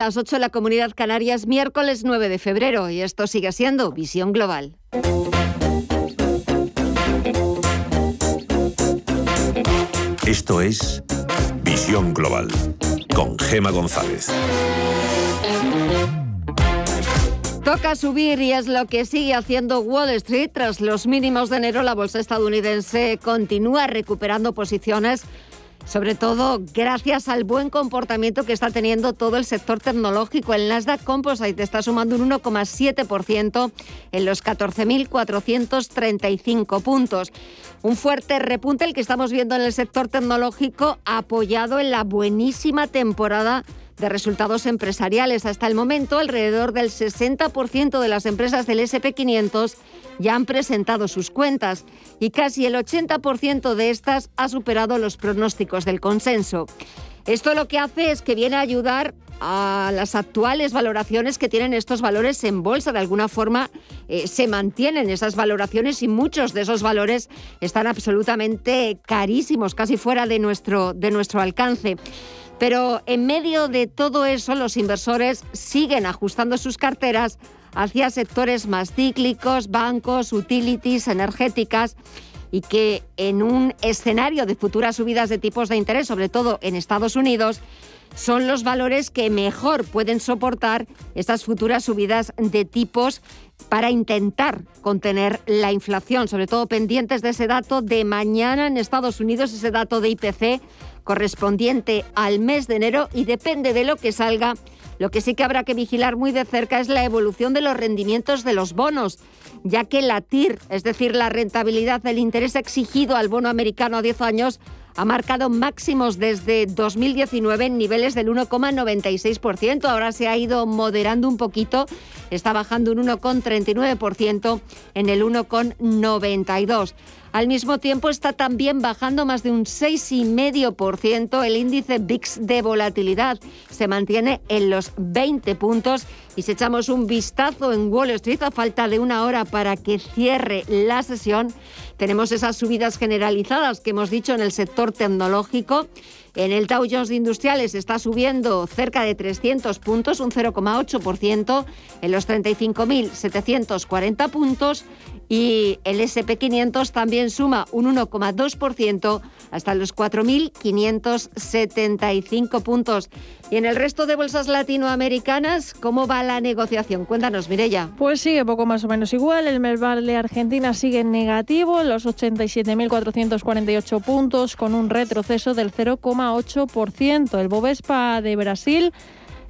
las 8 en la Comunidad Canarias, miércoles 9 de febrero, y esto sigue siendo Visión Global. Esto es Visión Global con Gema González. Toca subir y es lo que sigue haciendo Wall Street. Tras los mínimos de enero, la bolsa estadounidense continúa recuperando posiciones sobre todo gracias al buen comportamiento que está teniendo todo el sector tecnológico. El Nasdaq Composite está sumando un 1,7% en los 14.435 puntos. Un fuerte repunte el que estamos viendo en el sector tecnológico apoyado en la buenísima temporada de resultados empresariales. Hasta el momento, alrededor del 60% de las empresas del SP500 ya han presentado sus cuentas y casi el 80% de estas ha superado los pronósticos del consenso. Esto lo que hace es que viene a ayudar a las actuales valoraciones que tienen estos valores en bolsa. De alguna forma eh, se mantienen esas valoraciones y muchos de esos valores están absolutamente carísimos, casi fuera de nuestro, de nuestro alcance. Pero en medio de todo eso, los inversores siguen ajustando sus carteras hacia sectores más cíclicos, bancos, utilities, energéticas y que en un escenario de futuras subidas de tipos de interés, sobre todo en Estados Unidos, son los valores que mejor pueden soportar estas futuras subidas de tipos para intentar contener la inflación, sobre todo pendientes de ese dato de mañana en Estados Unidos, ese dato de IPC correspondiente al mes de enero y depende de lo que salga. Lo que sí que habrá que vigilar muy de cerca es la evolución de los rendimientos de los bonos, ya que la TIR, es decir, la rentabilidad del interés exigido al bono americano a 10 años, ha marcado máximos desde 2019 en niveles del 1,96%. Ahora se ha ido moderando un poquito, está bajando un 1,39% en el 1,92%. Al mismo tiempo está también bajando más de un 6,5% el índice VIX de volatilidad. Se mantiene en los 20 puntos y si echamos un vistazo en Wall Street a falta de una hora para que cierre la sesión, tenemos esas subidas generalizadas que hemos dicho en el sector tecnológico. En el Dow Jones de Industriales está subiendo cerca de 300 puntos, un 0,8%, en los 35.740 puntos y el SP500 también suma un 1,2% hasta los 4.575 puntos. Y en el resto de bolsas latinoamericanas, ¿cómo va la negociación? Cuéntanos, Mirella. Pues sigue poco más o menos igual. El Merval de Argentina sigue en negativo, los 87.448 puntos, con un retroceso del 0,8%. El Bovespa de Brasil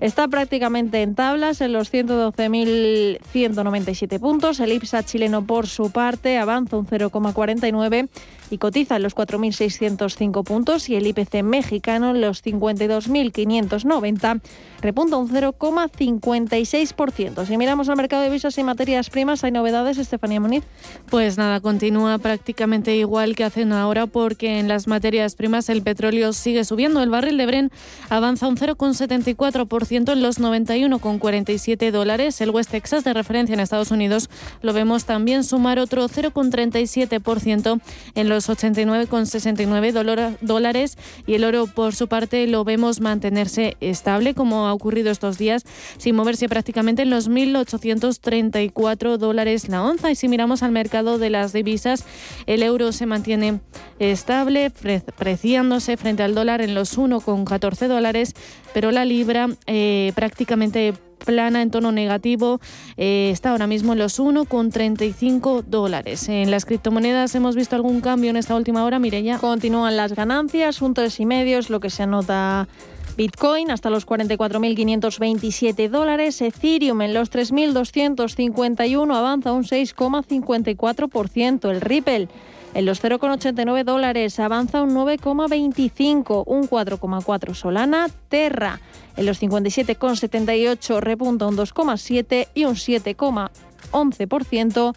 Está prácticamente en tablas en los 112.197 puntos. El IPSA chileno, por su parte, avanza un 0,49 y cotiza en los 4.605 puntos y el IPC mexicano en los 52.590 repunta un 0,56%. Si miramos al mercado de visas y materias primas, ¿hay novedades, Estefanía Muniz? Pues nada, continúa prácticamente igual que hace una hora porque en las materias primas el petróleo sigue subiendo. El barril de Bren avanza un 0,74% en los 91,47 dólares. El West Texas de referencia en Estados Unidos lo vemos también sumar otro 0,37% en los 89,69 dólares y el oro por su parte lo vemos mantenerse estable como ha ocurrido estos días sin moverse prácticamente en los 1.834 dólares la onza. Y si miramos al mercado de las divisas el euro se mantiene estable preciándose frente al dólar en los 1,14 dólares pero la libra eh, prácticamente plana en tono negativo. Eh, está ahora mismo en los 1,35 dólares. En las criptomonedas hemos visto algún cambio en esta última hora, Mireya. Continúan las ganancias, un 3,5 es lo que se anota. Bitcoin hasta los 44.527 dólares, Ethereum en los 3.251 avanza un 6,54%, el Ripple en los 0,89 dólares avanza un 9,25, un 4,4 Solana, Terra en los 57,78 repunta un 2,7 y un 7,11%.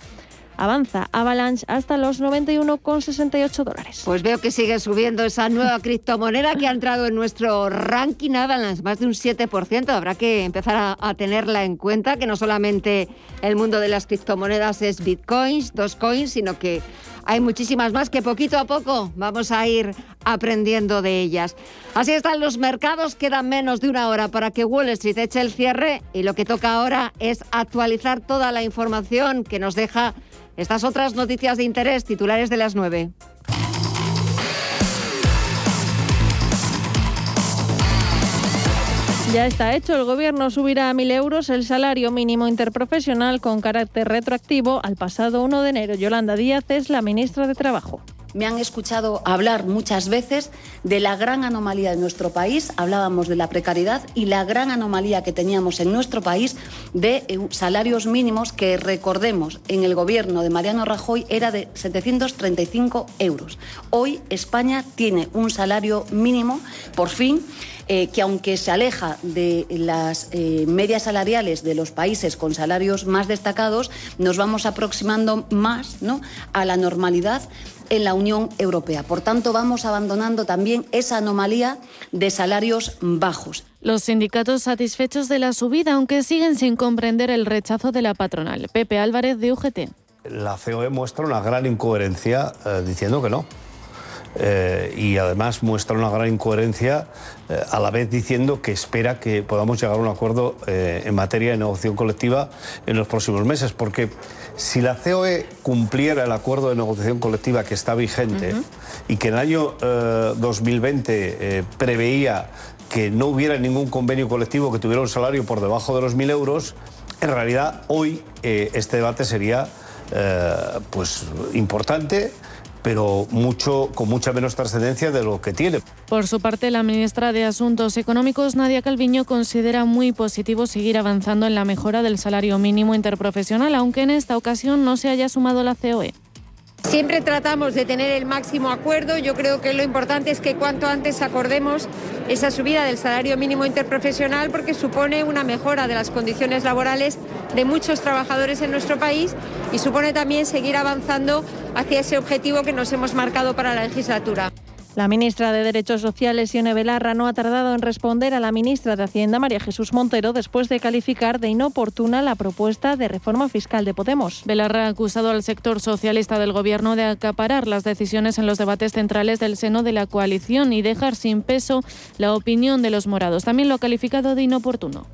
Avanza Avalanche hasta los 91,68 dólares. Pues veo que sigue subiendo esa nueva criptomoneda que ha entrado en nuestro ranking Avalanche, más de un 7%. Habrá que empezar a, a tenerla en cuenta, que no solamente el mundo de las criptomonedas es bitcoins, dos coins, sino que hay muchísimas más que poquito a poco vamos a ir aprendiendo de ellas. Así están los mercados, quedan menos de una hora para que Wall Street eche el cierre y lo que toca ahora es actualizar toda la información que nos deja estas otras noticias de interés titulares de las 9. Ya está hecho. El Gobierno subirá a 1.000 euros el salario mínimo interprofesional con carácter retroactivo al pasado 1 de enero. Yolanda Díaz es la ministra de Trabajo. Me han escuchado hablar muchas veces de la gran anomalía de nuestro país, hablábamos de la precariedad y la gran anomalía que teníamos en nuestro país de eh, salarios mínimos que recordemos en el gobierno de Mariano Rajoy era de 735 euros. Hoy España tiene un salario mínimo, por fin, eh, que aunque se aleja de las eh, medias salariales de los países con salarios más destacados, nos vamos aproximando más ¿no? a la normalidad en la Unión Europea. Por tanto, vamos abandonando también esa anomalía de salarios bajos. Los sindicatos satisfechos de la subida, aunque siguen sin comprender el rechazo de la patronal. Pepe Álvarez de UGT. La COE muestra una gran incoherencia eh, diciendo que no. Eh, y además muestra una gran incoherencia eh, a la vez diciendo que espera que podamos llegar a un acuerdo eh, en materia de negociación colectiva en los próximos meses, porque si la COE cumpliera el acuerdo de negociación colectiva que está vigente y que en el año 2020 preveía que no hubiera ningún convenio colectivo que tuviera un salario por debajo de los 1.000 euros, en realidad hoy este debate sería pues importante pero mucho, con mucha menos trascendencia de lo que tiene. Por su parte, la ministra de Asuntos Económicos, Nadia Calviño, considera muy positivo seguir avanzando en la mejora del salario mínimo interprofesional, aunque en esta ocasión no se haya sumado la COE. Siempre tratamos de tener el máximo acuerdo. Yo creo que lo importante es que cuanto antes acordemos esa subida del salario mínimo interprofesional porque supone una mejora de las condiciones laborales de muchos trabajadores en nuestro país y supone también seguir avanzando hacia ese objetivo que nos hemos marcado para la legislatura. La ministra de Derechos Sociales, Ione Belarra, no ha tardado en responder a la ministra de Hacienda, María Jesús Montero, después de calificar de inoportuna la propuesta de reforma fiscal de Podemos. Belarra ha acusado al sector socialista del Gobierno de acaparar las decisiones en los debates centrales del seno de la coalición y dejar sin peso la opinión de los morados. También lo ha calificado de inoportuno.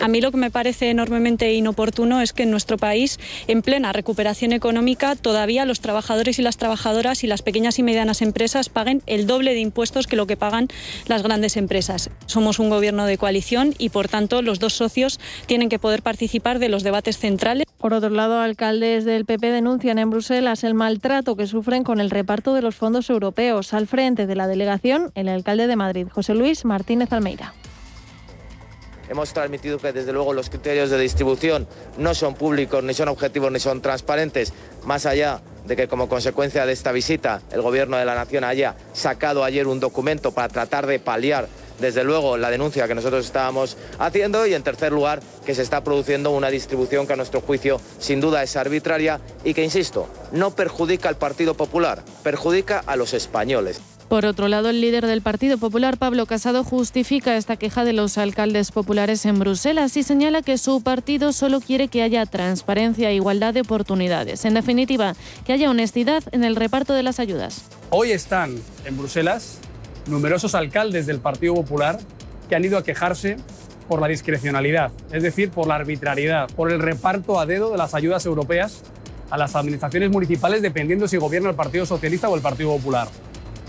A mí lo que me parece enormemente inoportuno es que en nuestro país, en plena recuperación económica, todavía los trabajadores y las trabajadoras y las pequeñas y medianas empresas paguen el doble de impuestos que lo que pagan las grandes empresas. Somos un gobierno de coalición y, por tanto, los dos socios tienen que poder participar de los debates centrales. Por otro lado, alcaldes del PP denuncian en Bruselas el maltrato que sufren con el reparto de los fondos europeos. Al frente de la delegación, el alcalde de Madrid, José Luis Martínez Almeida. Hemos transmitido que desde luego los criterios de distribución no son públicos, ni son objetivos, ni son transparentes, más allá de que como consecuencia de esta visita el Gobierno de la Nación haya sacado ayer un documento para tratar de paliar desde luego la denuncia que nosotros estábamos haciendo y en tercer lugar que se está produciendo una distribución que a nuestro juicio sin duda es arbitraria y que, insisto, no perjudica al Partido Popular, perjudica a los españoles. Por otro lado, el líder del Partido Popular, Pablo Casado, justifica esta queja de los alcaldes populares en Bruselas y señala que su partido solo quiere que haya transparencia e igualdad de oportunidades. En definitiva, que haya honestidad en el reparto de las ayudas. Hoy están en Bruselas numerosos alcaldes del Partido Popular que han ido a quejarse por la discrecionalidad, es decir, por la arbitrariedad, por el reparto a dedo de las ayudas europeas a las administraciones municipales dependiendo si gobierna el Partido Socialista o el Partido Popular.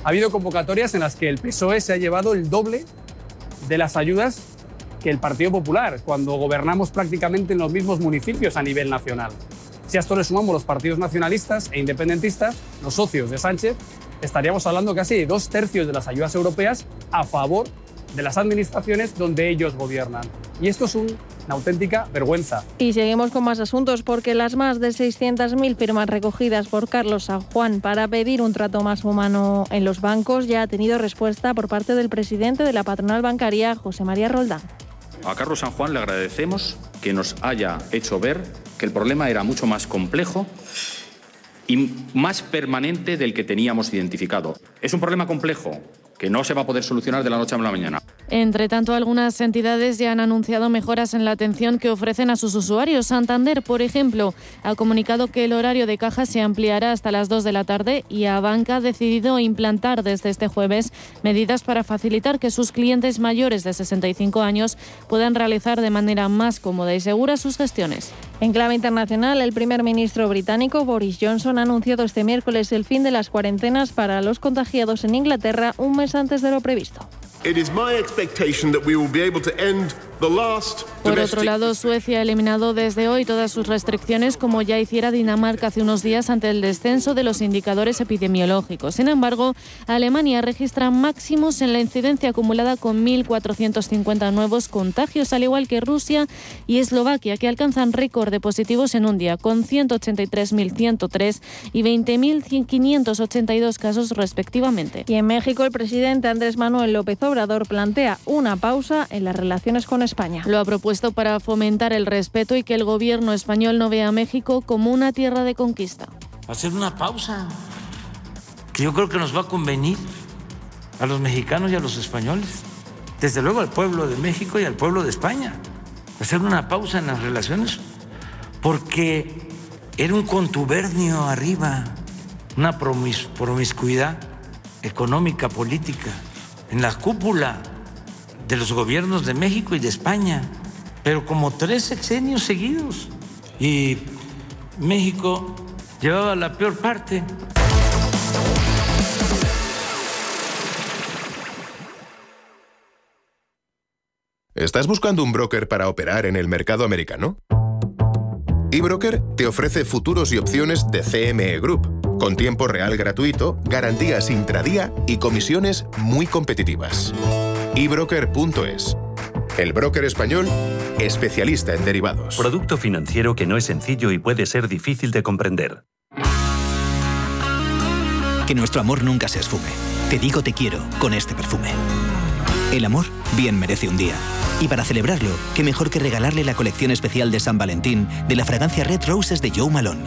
Ha habido convocatorias en las que el PSOE se ha llevado el doble de las ayudas que el Partido Popular, cuando gobernamos prácticamente en los mismos municipios a nivel nacional. Si a esto le sumamos los partidos nacionalistas e independentistas, los socios de Sánchez, estaríamos hablando casi de dos tercios de las ayudas europeas a favor de las administraciones donde ellos gobiernan. Y esto es un una auténtica vergüenza. Y seguimos con más asuntos porque las más de 600.000 firmas recogidas por Carlos San Juan para pedir un trato más humano en los bancos ya ha tenido respuesta por parte del presidente de la patronal bancaria, José María Roldán. A Carlos San Juan le agradecemos que nos haya hecho ver que el problema era mucho más complejo y más permanente del que teníamos identificado. Es un problema complejo que no se va a poder solucionar de la noche a la mañana. Entre tanto, algunas entidades ya han anunciado mejoras en la atención que ofrecen a sus usuarios. Santander, por ejemplo, ha comunicado que el horario de caja se ampliará hasta las 2 de la tarde y Abanca ha decidido implantar desde este jueves medidas para facilitar que sus clientes mayores de 65 años puedan realizar de manera más cómoda y segura sus gestiones. En clave internacional, el primer ministro británico Boris Johnson ha anunciado este miércoles el fin de las cuarentenas para los contagiados en Inglaterra un mes antes de lo previsto. Por otro lado, Suecia ha eliminado desde hoy todas sus restricciones, como ya hiciera Dinamarca hace unos días ante el descenso de los indicadores epidemiológicos. Sin embargo, Alemania registra máximos en la incidencia acumulada con 1.450 nuevos contagios, al igual que Rusia y Eslovaquia, que alcanzan récord de positivos en un día, con 183.103 y 20.582 casos respectivamente. Y en México, el presidente Andrés Manuel López Obrador plantea una pausa en las relaciones con España. Lo ha propuesto para fomentar el respeto y que el gobierno español no vea a México como una tierra de conquista. Hacer una pausa, que yo creo que nos va a convenir a los mexicanos y a los españoles, desde luego al pueblo de México y al pueblo de España. Hacer una pausa en las relaciones, porque era un contubernio arriba, una promiscuidad económica, política, en la cúpula de los gobiernos de México y de España, pero como tres sexenios seguidos. Y México llevaba la peor parte. ¿Estás buscando un broker para operar en el mercado americano? eBroker te ofrece futuros y opciones de CME Group, con tiempo real gratuito, garantías intradía y comisiones muy competitivas. ebroker.es el broker español, especialista en derivados. Producto financiero que no es sencillo y puede ser difícil de comprender. Que nuestro amor nunca se esfume. Te digo te quiero con este perfume. El amor bien merece un día. Y para celebrarlo, qué mejor que regalarle la colección especial de San Valentín de la fragancia Red Roses de Joe Malone.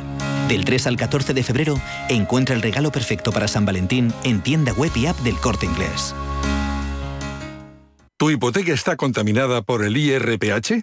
Del 3 al 14 de febrero, encuentra el regalo perfecto para San Valentín en tienda web y app del Corte Inglés. ¿Tu hipoteca está contaminada por el IRPH?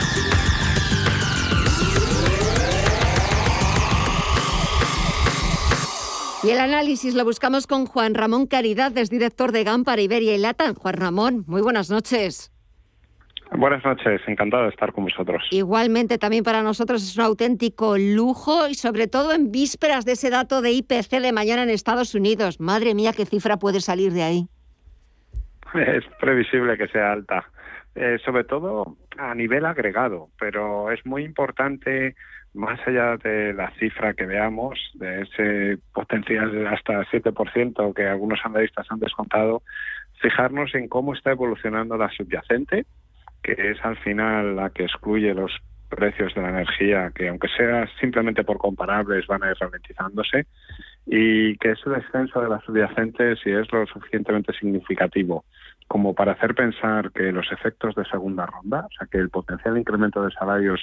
Y el análisis lo buscamos con Juan Ramón Caridad, es director de GAM para Iberia y Latam. Juan Ramón, muy buenas noches. Buenas noches, encantado de estar con vosotros. Igualmente, también para nosotros es un auténtico lujo y sobre todo en vísperas de ese dato de IPC de mañana en Estados Unidos. Madre mía, qué cifra puede salir de ahí. Es previsible que sea alta, eh, sobre todo a nivel agregado, pero es muy importante, más allá de la cifra que veamos, de ese potencial de hasta 7% que algunos analistas han descontado, fijarnos en cómo está evolucionando la subyacente, que es al final la que excluye los precios de la energía, que aunque sea simplemente por comparables, van a ir ralentizándose, y que ese descenso de la subyacente, si es lo suficientemente significativo como para hacer pensar que los efectos de segunda ronda, o sea, que el potencial incremento de salarios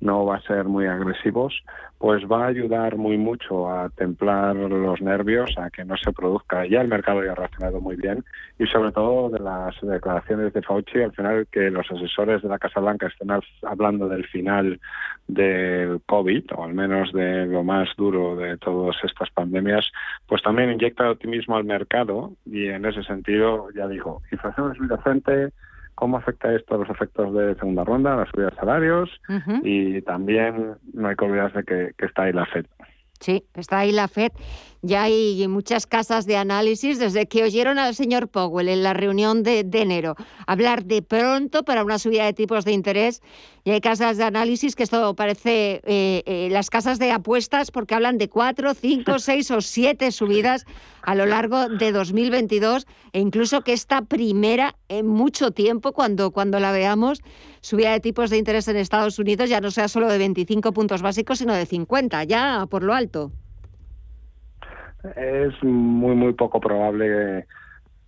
no va a ser muy agresivos, pues va a ayudar muy mucho a templar los nervios, a que no se produzca. Ya el mercado ya ha reaccionado muy bien y sobre todo de las declaraciones de Fauci, al final que los asesores de la Casa Blanca estén hablando del final del COVID, o al menos de lo más duro de todas estas pandemias, pues también inyecta optimismo al mercado y en ese sentido, ya digo, inflación subyacente, cómo afecta esto a los efectos de segunda ronda, la subida de salarios y también no hay que olvidarse que, que está ahí la FED. Sí, está ahí la FED. Ya hay muchas casas de análisis desde que oyeron al señor Powell en la reunión de, enero hablar de pronto para una subida de tipos de interés. Y hay casas de análisis que esto parece eh, eh, las casas de apuestas porque hablan de cuatro, cinco, seis o siete subidas a lo largo de 2022 e incluso que esta primera en mucho tiempo, cuando, cuando la veamos, subida de tipos de interés en Estados Unidos ya no sea solo de 25 puntos básicos, sino de 50, ya por lo alto es muy, muy poco probable.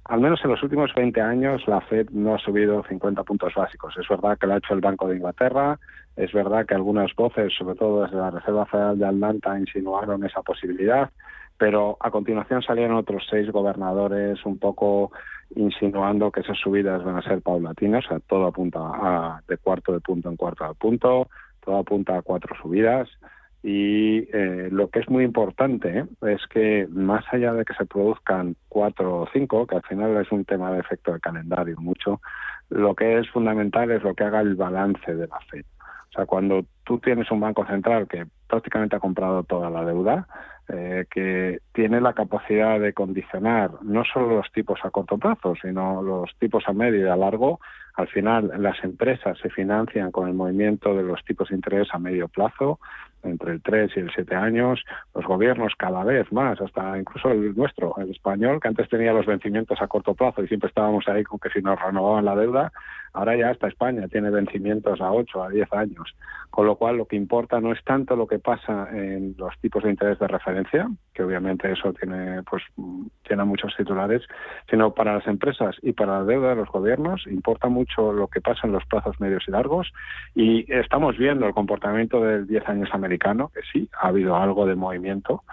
Al menos en los últimos 20 años la Fed no ha subido 50 puntos básicos. Es verdad que lo ha hecho el Banco de Inglaterra, es verdad que algunas voces, sobre todo desde la Reserva Federal de Atlanta, insinuaron esa posibilidad, pero a continuación salieron otros seis gobernadores un poco insinuando que esas subidas van a ser paulatinas, o sea, todo apunta a, de cuarto de punto en cuarto de punto, todo apunta a cuatro subidas. Y eh, lo que es muy importante ¿eh? es que más allá de que se produzcan cuatro o cinco, que al final es un tema de efecto de calendario mucho, lo que es fundamental es lo que haga el balance de la FED. O sea, cuando tú tienes un banco central que prácticamente ha comprado toda la deuda, eh, que tiene la capacidad de condicionar no solo los tipos a corto plazo, sino los tipos a medio y a largo, al final las empresas se financian con el movimiento de los tipos de interés a medio plazo, entre el 3 y el 7 años, los gobiernos cada vez más, hasta incluso el nuestro, el español, que antes tenía los vencimientos a corto plazo y siempre estábamos ahí con que si nos renovaban la deuda, ahora ya hasta España tiene vencimientos a 8, a 10 años. Con lo cual lo que importa no es tanto lo que pasa en los tipos de interés de referencia, que obviamente eso tiene, pues, tiene muchos titulares, sino para las empresas y para la deuda de los gobiernos importa mucho lo que pasa en los plazos medios y largos y estamos viendo el comportamiento del 10 años americano, que sí, ha habido algo de movimiento,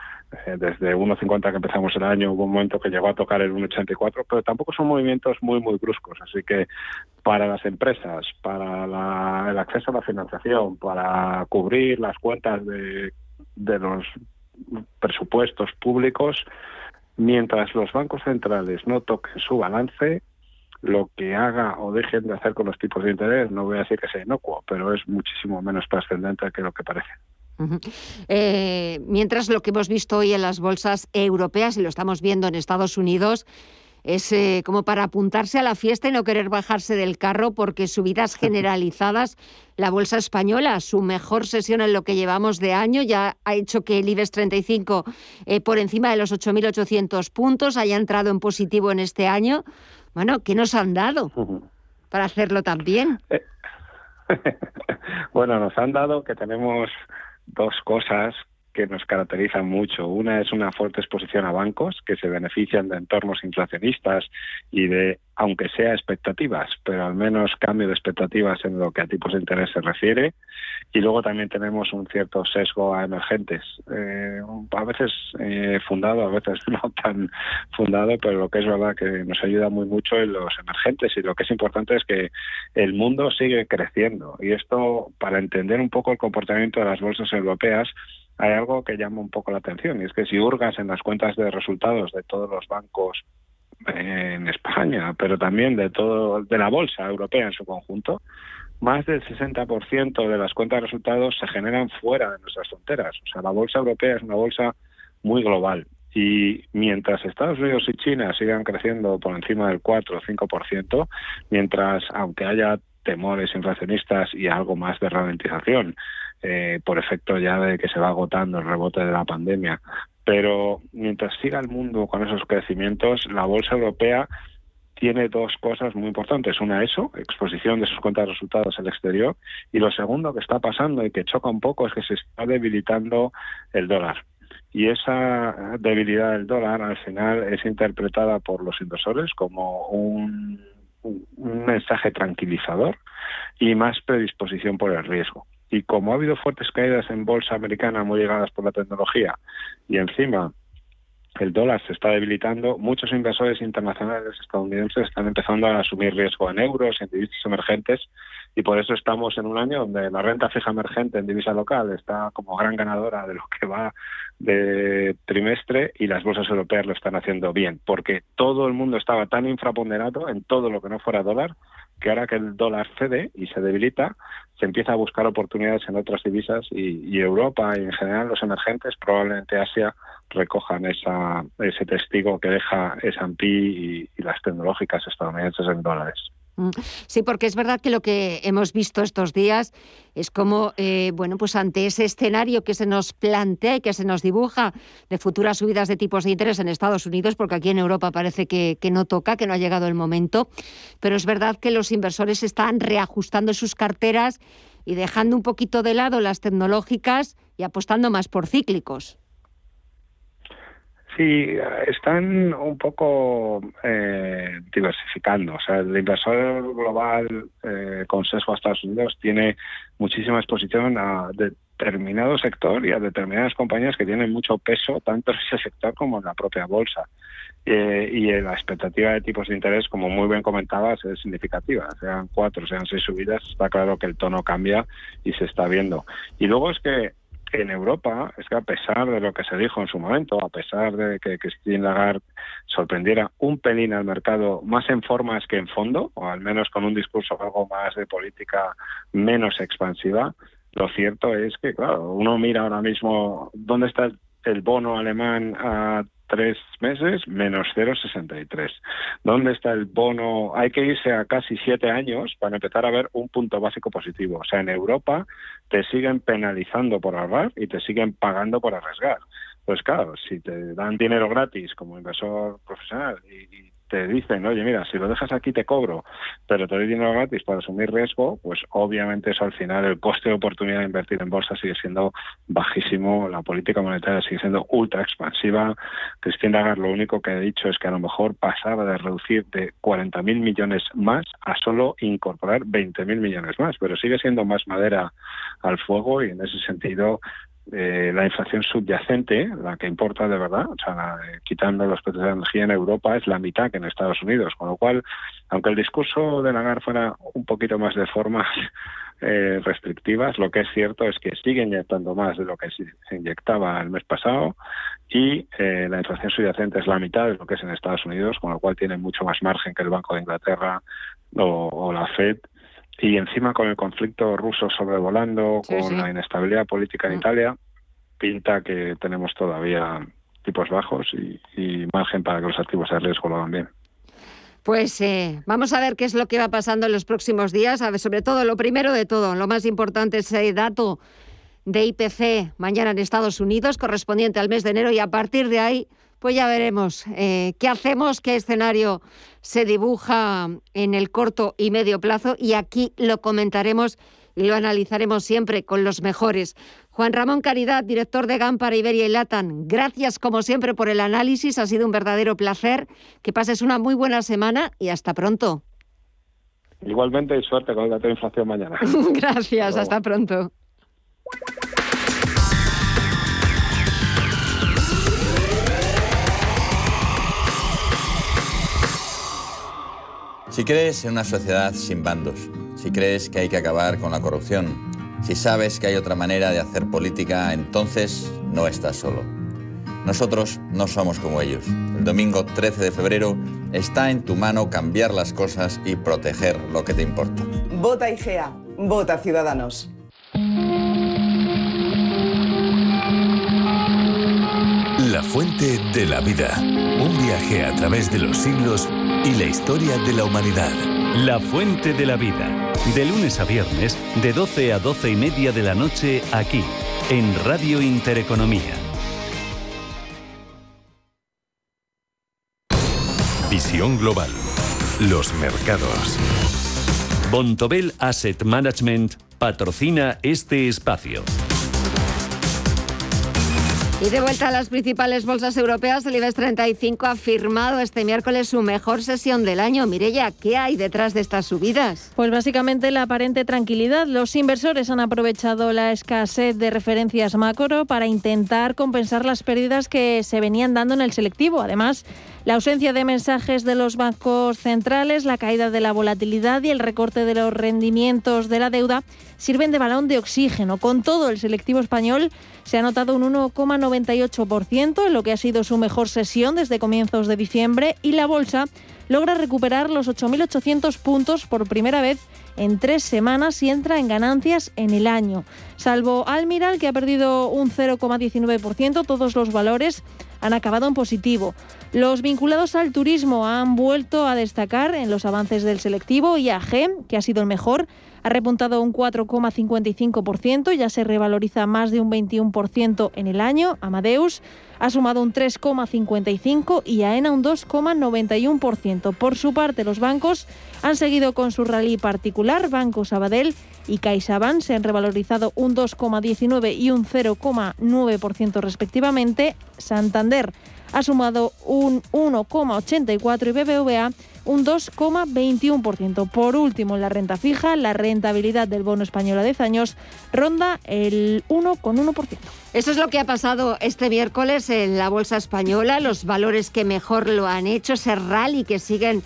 desde 1,50 que empezamos el año hubo un momento que llegó a tocar el 1,84, pero tampoco son movimientos muy, muy bruscos. Así que para las empresas, para el acceso a la financiación, para cubrir las cuentas de, de los presupuestos públicos, mientras los bancos centrales no toquen su balance, lo que haga o dejen de hacer con los tipos de interés, no voy a decir que sea inocuo, pero es muchísimo menos trascendente que lo que parece. Eh, mientras lo que hemos visto hoy en las bolsas europeas y lo estamos viendo en Estados Unidos es eh, como para apuntarse a la fiesta y no querer bajarse del carro porque subidas generalizadas. La bolsa española, su mejor sesión en lo que llevamos de año, ya ha hecho que el IBEX 35 eh, por encima de los 8.800 puntos haya entrado en positivo en este año. Bueno, ¿qué nos han dado para hacerlo también? bueno, nos han dado que tenemos dos cosas que nos caracterizan mucho. Una es una fuerte exposición a bancos que se benefician de entornos inflacionistas y de, aunque sea expectativas, pero al menos cambio de expectativas en lo que a tipos de interés se refiere. Y luego también tenemos un cierto sesgo a emergentes, eh, a veces eh, fundado, a veces no tan fundado, pero lo que es verdad que nos ayuda muy mucho en los emergentes y lo que es importante es que el mundo sigue creciendo y esto para entender un poco el comportamiento de las bolsas europeas hay algo que llama un poco la atención y es que si hurgas en las cuentas de resultados de todos los bancos en España, pero también de todo de la bolsa europea en su conjunto, más del 60% de las cuentas de resultados se generan fuera de nuestras fronteras. O sea, la bolsa europea es una bolsa muy global y mientras Estados Unidos y China sigan creciendo por encima del 4 o 5%, mientras aunque haya temores inflacionistas y algo más de ralentización, eh, por efecto ya de que se va agotando el rebote de la pandemia. Pero mientras siga el mundo con esos crecimientos, la bolsa europea tiene dos cosas muy importantes. Una, eso, exposición de sus cuentas de resultados al exterior. Y lo segundo que está pasando y que choca un poco es que se está debilitando el dólar. Y esa debilidad del dólar al final es interpretada por los inversores como un mensaje tranquilizador y más predisposición por el riesgo. Y como ha habido fuertes caídas en bolsa americana muy llegadas por la tecnología y encima el dólar se está debilitando, muchos inversores internacionales estadounidenses están empezando a asumir riesgo en euros, en divisas emergentes, y por eso estamos en un año donde la renta fija emergente en divisa local está como gran ganadora de lo que va de trimestre y las bolsas europeas lo están haciendo bien, porque todo el mundo estaba tan infraponderado en todo lo que no fuera dólar que ahora que el dólar cede y se debilita, se empieza a buscar oportunidades en otras divisas y, Europa y en general los emergentes, probablemente Asia, recojan esa, ese testigo que deja S&P y, y las tecnológicas estadounidenses en dólares. Mm. Sí, porque es verdad que lo que hemos visto estos días es como, eh, bueno, pues ante ese escenario que se nos plantea y que se nos dibuja de futuras subidas de tipos de interés en Estados Unidos, porque aquí en Europa parece que, que no toca, que no ha llegado el momento, pero es verdad que los inversores están reajustando sus carteras y dejando un poquito de lado las tecnológicas y apostando más por cíclicos. Sí, están un poco eh, diversificando. O sea, el inversor global eh, con sesgo a Estados Unidos tiene muchísima exposición a determinado sector y a determinadas compañías que tienen mucho peso tanto en ese sector como en la propia bolsa. Eh, y la expectativa de tipos de interés, como muy bien comentabas, es significativa. Sean cuatro, sean seis subidas, está claro que el tono cambia y se está viendo. Y luego es que en Europa es que a pesar de lo que se dijo en su momento, a pesar de que Christine Lagarde sorprendiera un pelín al mercado más en formas que en fondo, o al menos con un discurso algo más de política menos expansiva, lo cierto es que, claro, uno mira ahora mismo dónde está el bono alemán a tres meses, menos 0,63. ¿Dónde está el bono? Hay que irse a casi siete años para empezar a ver un punto básico positivo. O sea, en Europa te siguen penalizando por ahorrar y te siguen pagando por arriesgar. Pues claro, si te dan dinero gratis como inversor profesional y, te dicen, oye, mira, si lo dejas aquí te cobro, pero te doy dinero gratis para asumir riesgo, pues obviamente eso al final el coste de oportunidad de invertir en bolsa sigue siendo bajísimo, la política monetaria sigue siendo ultra expansiva. Cristina Lagarde lo único que ha dicho es que a lo mejor pasaba de reducir de 40.000 millones más a solo incorporar 20.000 millones más, pero sigue siendo más madera al fuego y en ese sentido eh, la inflación subyacente, la que importa de verdad, o sea, quitando los precios de energía en Europa, es la mitad que en Estados Unidos. Con lo cual, aunque el discurso de Lagarde fuera un poquito más de formas eh, restrictivas, lo que es cierto es que sigue inyectando más de lo que se inyectaba el mes pasado y eh, la inflación subyacente es la mitad de lo que es en Estados Unidos, con lo cual tiene mucho más margen que el Banco de Inglaterra o la Fed y encima con el conflicto ruso sobrevolando, con la inestabilidad política en mm. Italia, pinta que tenemos todavía tipos bajos y, margen para que los activos de riesgo lo hagan bien. Pues eh, vamos a ver qué es lo que va pasando en los próximos días. A ver, sobre todo, lo primero de todo, lo más importante es el dato de IPC mañana en Estados Unidos, correspondiente al mes de enero, y a partir de ahí pues ya veremos eh, qué hacemos, qué escenario se dibuja en el corto y medio plazo y aquí lo comentaremos y lo analizaremos siempre con los mejores. Juan Ramón Caridad, director de GAM para Iberia y Latan, gracias como siempre por el análisis, ha sido un verdadero placer. Que pases una muy buena semana y hasta pronto. Igualmente y suerte con el dato de inflación mañana. gracias, hasta pronto. Si crees en una sociedad sin bandos, si crees que hay que acabar con la corrupción, si sabes que hay otra manera de hacer política, entonces no estás solo. Nosotros no somos como ellos. El domingo 13 de febrero está en tu mano cambiar las cosas y proteger lo que te importa. Vota IGEA, vota Ciudadanos. La fuente de la vida. Un viaje a través de los siglos y la historia de la humanidad. La Fuente de la Vida. De lunes a viernes, de 12 a 12 y media de la noche, aquí, en Radio Intereconomía. Visión Global. Los mercados. Bontobel Asset Management patrocina este espacio. Y de vuelta a las principales bolsas europeas, el IBEX 35 ha firmado este miércoles su mejor sesión del año. Mirella, ¿qué hay detrás de estas subidas? Pues básicamente la aparente tranquilidad. Los inversores han aprovechado la escasez de referencias macro para intentar compensar las pérdidas que se venían dando en el selectivo. Además, La ausencia de mensajes de los bancos centrales, la caída de la volatilidad y el recorte de los rendimientos de la deuda sirven de balón de oxígeno. Con todo, el selectivo español se ha notado un 1,98% en lo que ha sido su mejor sesión desde comienzos de diciembre y la bolsa logra recuperar los 8.800 puntos por primera vez en tres semanas y entra en ganancias en el año. Salvo Almiral, que ha perdido un 0,19%, todos los valores han acabado en positivo. Los vinculados al turismo han vuelto a destacar en los avances del selectivo y AG, que ha sido el mejor, ha repuntado un 4,55%, ya se revaloriza más de un 21% en el año. Amadeus ha sumado un 3,55% y AENA un 2,91%. Por su parte, los bancos han seguido con su rally particular. Banco Sabadell y CaixaBank se han revalorizado un 2,19 y un 0,9% respectivamente. Santander ha sumado un 1,84 y BBVA un 2,21%. Por último, en la renta fija, la rentabilidad del bono español a 10 años ronda el 1,1%. Eso es lo que ha pasado este miércoles en la bolsa española, los valores que mejor lo han hecho, ese rally que siguen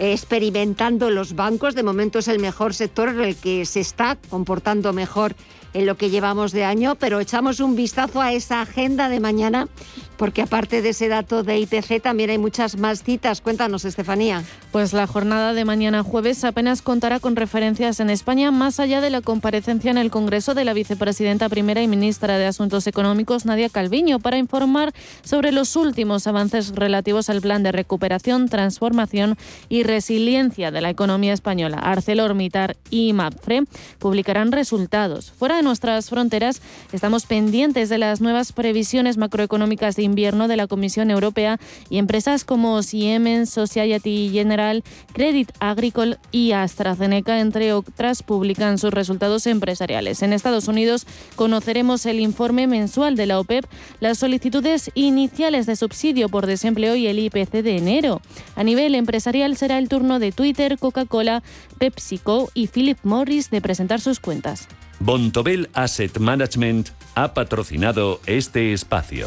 experimentando los bancos. De momento es el mejor sector en el que se está comportando mejor en lo que llevamos de año, pero echamos un vistazo a esa agenda de mañana, porque aparte de ese dato de IPC también hay muchas más citas. Cuéntanos, Estefanía. Pues la jornada de mañana jueves apenas contará con referencias en España, más allá de la comparecencia en el Congreso de la vicepresidenta primera y ministra de Asuntos Económicos, Nadia Calviño, para informar sobre los últimos avances relativos al plan de recuperación, transformación y resiliencia de la economía española. ArcelorMittal y MAPFRE publicarán resultados. Fuera de nuestras fronteras, estamos pendientes de las nuevas previsiones macroeconómicas de invierno de la Comisión Europea y empresas como Siemens, Society General, Credit Agricole y AstraZeneca, entre otras, publican sus resultados empresariales. En Estados Unidos conoceremos el informe mensual de la OPEP, las solicitudes iniciales de subsidio por desempleo y el IPC de enero. A nivel empresarial será el turno de Twitter, Coca-Cola, PepsiCo y Philip Morris de presentar sus cuentas. Bontobel Asset Management ha patrocinado este espacio.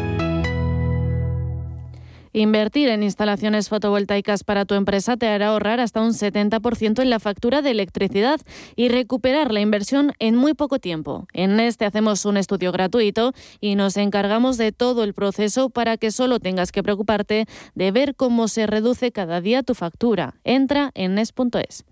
Invertir en instalaciones fotovoltaicas para tu empresa te hará ahorrar hasta un 70% en la factura de electricidad y recuperar la inversión en muy poco tiempo. En este hacemos un estudio gratuito y nos encargamos de todo el proceso para que solo tengas que preocuparte de ver cómo se reduce cada día tu factura. Entra en nes.es.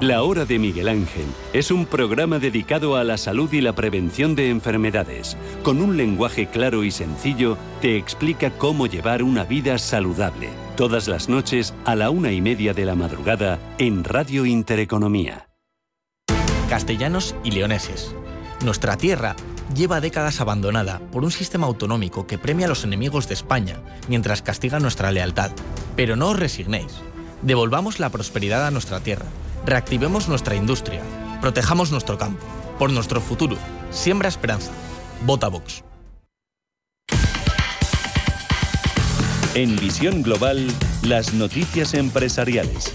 La Hora de Miguel Ángel es un programa dedicado a la salud y la prevención de enfermedades. Con un lenguaje claro y sencillo, te explica cómo llevar una vida saludable. Todas las noches a la una y media de la madrugada en Radio Intereconomía. Castellanos y leoneses. Nuestra tierra lleva décadas abandonada por un sistema autonómico que premia a los enemigos de España mientras castiga nuestra lealtad. Pero no os resignéis. Devolvamos la prosperidad a nuestra tierra Reactivemos nuestra industria. Protejamos nuestro campo. Por nuestro futuro. Siembra esperanza. Vota Vox. En Visión Global, las noticias empresariales.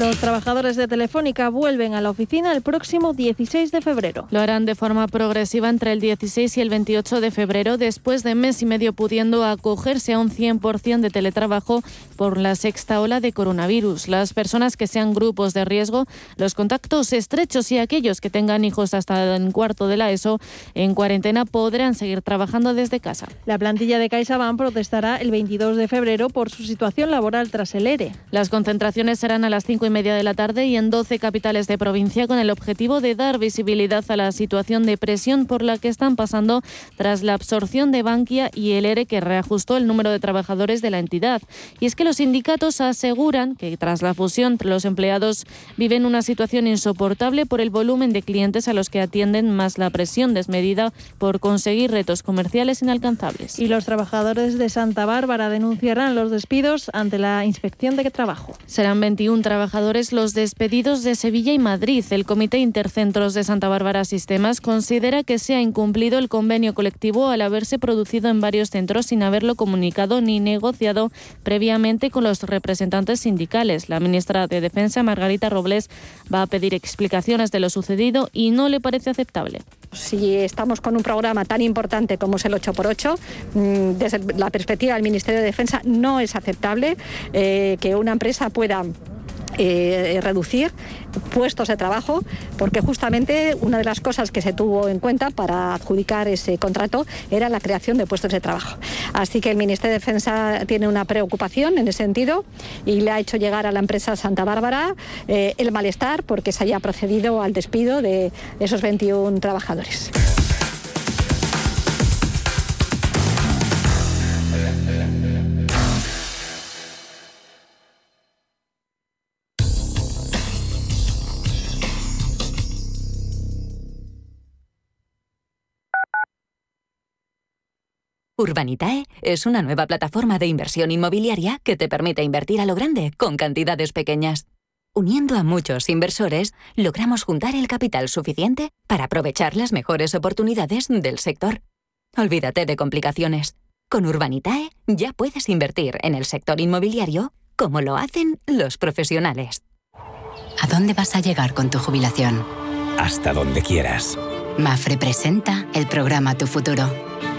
Los trabajadores de Telefónica vuelven a la oficina el próximo 16 de febrero. Lo harán de forma progresiva entre el 16 y el 28 de febrero, después de mes y medio pudiendo acogerse a un 100% de teletrabajo por la sexta ola de coronavirus. Las personas que sean grupos de riesgo, los contactos estrechos y aquellos que tengan hijos hasta el cuarto de la ESO en cuarentena podrán seguir trabajando desde casa. La plantilla de CaixaBank protestará el 22 de febrero por su situación laboral tras el ERE. Las concentraciones serán a las 5 y media de la tarde y en 12 capitales de provincia con el objetivo de dar visibilidad a la situación de presión por la que están pasando tras la absorción de Bankia y el ERE que reajustó el número de trabajadores de la entidad. Y es que los sindicatos aseguran que tras la fusión los empleados viven una situación insoportable por el volumen de clientes a los que atienden más la presión desmedida por conseguir retos comerciales inalcanzables. Y los trabajadores de Santa Bárbara denunciarán los despidos ante la Inspección de Trabajo. Serán 21 trabajadores los despedidos de Sevilla y Madrid. El Comité Intercentros de Santa Bárbara Sistemas considera que se ha incumplido el convenio colectivo al haberse producido en varios centros sin haberlo comunicado ni negociado previamente con los representantes sindicales. La ministra de Defensa, Margarita Robles, va a pedir explicaciones de lo sucedido y no le parece aceptable. Si estamos con un programa tan importante como es el 8x8, mm, desde la perspectiva del Ministerio de Defensa no es aceptable eh, que una empresa pueda eh, reducir puestos de trabajo, porque justamente una de las cosas que se tuvo en cuenta para adjudicar ese contrato era la creación de puestos de trabajo. Así que el Ministerio de Defensa tiene una preocupación en ese sentido y le ha hecho llegar a la empresa Santa Bárbara eh, el malestar porque se haya procedido al despido de esos 21 trabajadores. Urbanitae es una nueva plataforma de inversión inmobiliaria que te permite invertir a lo grande con cantidades pequeñas. Uniendo a muchos inversores, logramos juntar el capital suficiente para aprovechar las mejores oportunidades del sector. Olvídate de complicaciones. Con Urbanitae ya puedes invertir en el sector inmobiliario como lo hacen los profesionales. ¿A dónde vas a llegar con tu jubilación? Hasta donde quieras. Mafre presenta el programa Tu Futuro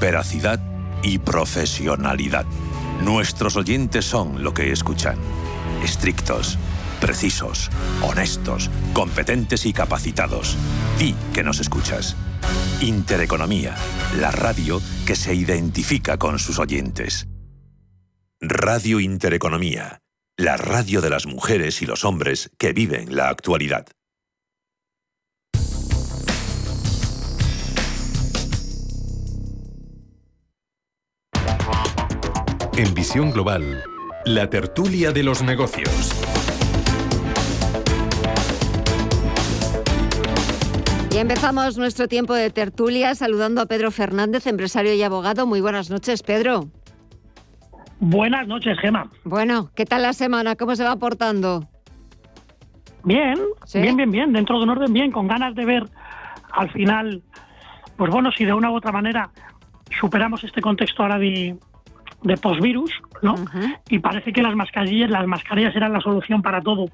veracidad y profesionalidad. Nuestros oyentes son lo que escuchan. Estrictos, precisos, honestos, competentes y capacitados. Di que nos escuchas. Intereconomía, la radio que se identifica con sus oyentes. Radio Intereconomía, la radio de las mujeres y los hombres que viven la actualidad. En Visión Global, la tertulia de los negocios. Y empezamos nuestro tiempo de tertulia saludando a Pedro Fernández, empresario y abogado. Muy buenas noches, Pedro. Buenas noches, Gema. Bueno, ¿qué tal la semana? ¿Cómo se va portando? Bien, bien, bien, bien, dentro de un orden bien, con ganas de ver al final, pues bueno, si de una u otra manera superamos este contexto ahora de, de postvirus, ¿no? Y parece que las mascarillas, las mascarillas eran la solución para todo.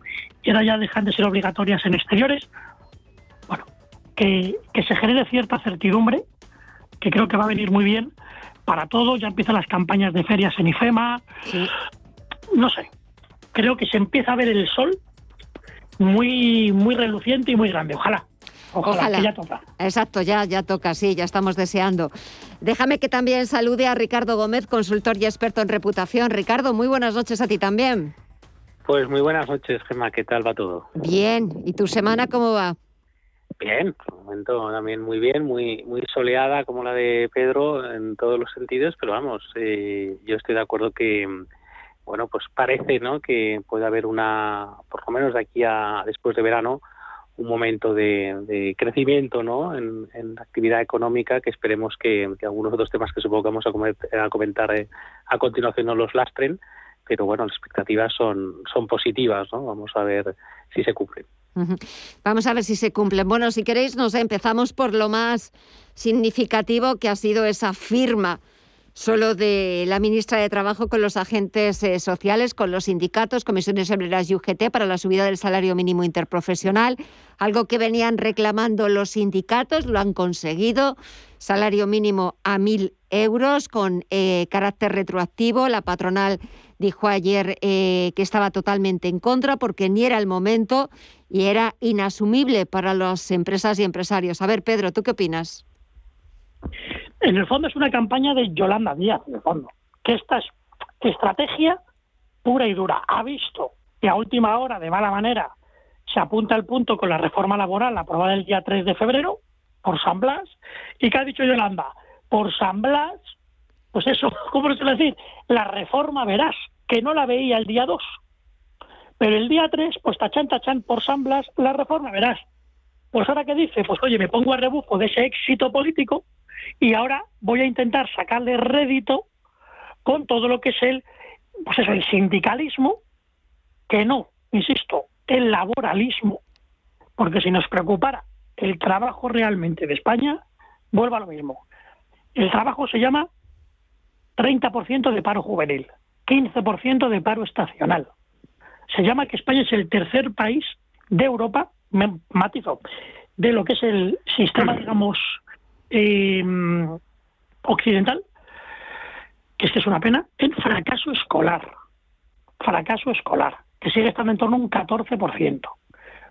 Y ahora ya dejan de ser obligatorias en exteriores. Bueno, que, que se genere cierta certidumbre, que creo que va a venir muy bien para todo. Ya empiezan las campañas de ferias en IFEMA. No sé, creo que se empieza a ver el sol muy, muy reluciente y muy grande. Ojalá. Ojalá, ya toca. Exacto, ya, ya toca, sí, ya estamos deseando. Déjame que también salude a Ricardo Gómez, consultor y experto en reputación. Ricardo, muy buenas noches a ti también. Pues muy buenas noches, Gemma, ¿qué tal va todo? Bien, ¿y tu semana cómo va? Bien, momento también muy bien, muy muy soleada como la de Pedro en todos los sentidos, pero vamos, eh, yo estoy de acuerdo que bueno, pues parece, ¿no? Que puede haber una, por lo menos de aquí a después de verano, un momento de, crecimiento, ¿no? En, la actividad económica que esperemos que, algunos otros temas que supongo que vamos a, comentar eh, a continuación no los lastren, pero bueno, las expectativas son son positivas, ¿no? Vamos a ver si se cumplen. Vamos a ver si se cumplen. Bueno, si queréis, nos empezamos por lo más significativo que ha sido esa firma solo de la ministra de Trabajo con los agentes eh, sociales, con los sindicatos, comisiones obreras y UGT para la subida del salario mínimo interprofesional, algo que venían reclamando los sindicatos, lo han conseguido, salario mínimo a mil euros con eh, carácter retroactivo. La patronal dijo ayer eh, que estaba totalmente en contra porque ni era el momento y era inasumible para las empresas y empresarios. A ver, Pedro, ¿tú qué opinas? En el fondo es una campaña de Yolanda Díaz, en el fondo, que esta es estrategia pura y dura. Ha visto que a última hora, de mala manera, se apunta el punto con la reforma laboral aprobada el día 3 de febrero por San Blas, y que ha dicho Yolanda, por San Blas, pues eso, ¿cómo se decir? La reforma verás, que no la veía el día 2. Pero el día 3, pues tachan, tachan, por San Blas, la reforma verás. Pues ahora qué dice, pues oye, me pongo a rebufo de ese éxito político y ahora voy a intentar sacarle rédito con todo lo que es el, pues eso, el sindicalismo, que no, insisto, el laboralismo, porque si nos preocupara el trabajo realmente de España, vuelva a lo mismo. El trabajo se llama 30% de paro juvenil, 15% de paro estacional. Se llama que España es el tercer país de Europa, matizo, de lo que es el sistema, digamos, eh, occidental, que es que es una pena, en fracaso escolar. Fracaso escolar, que sigue estando en torno a un 14%.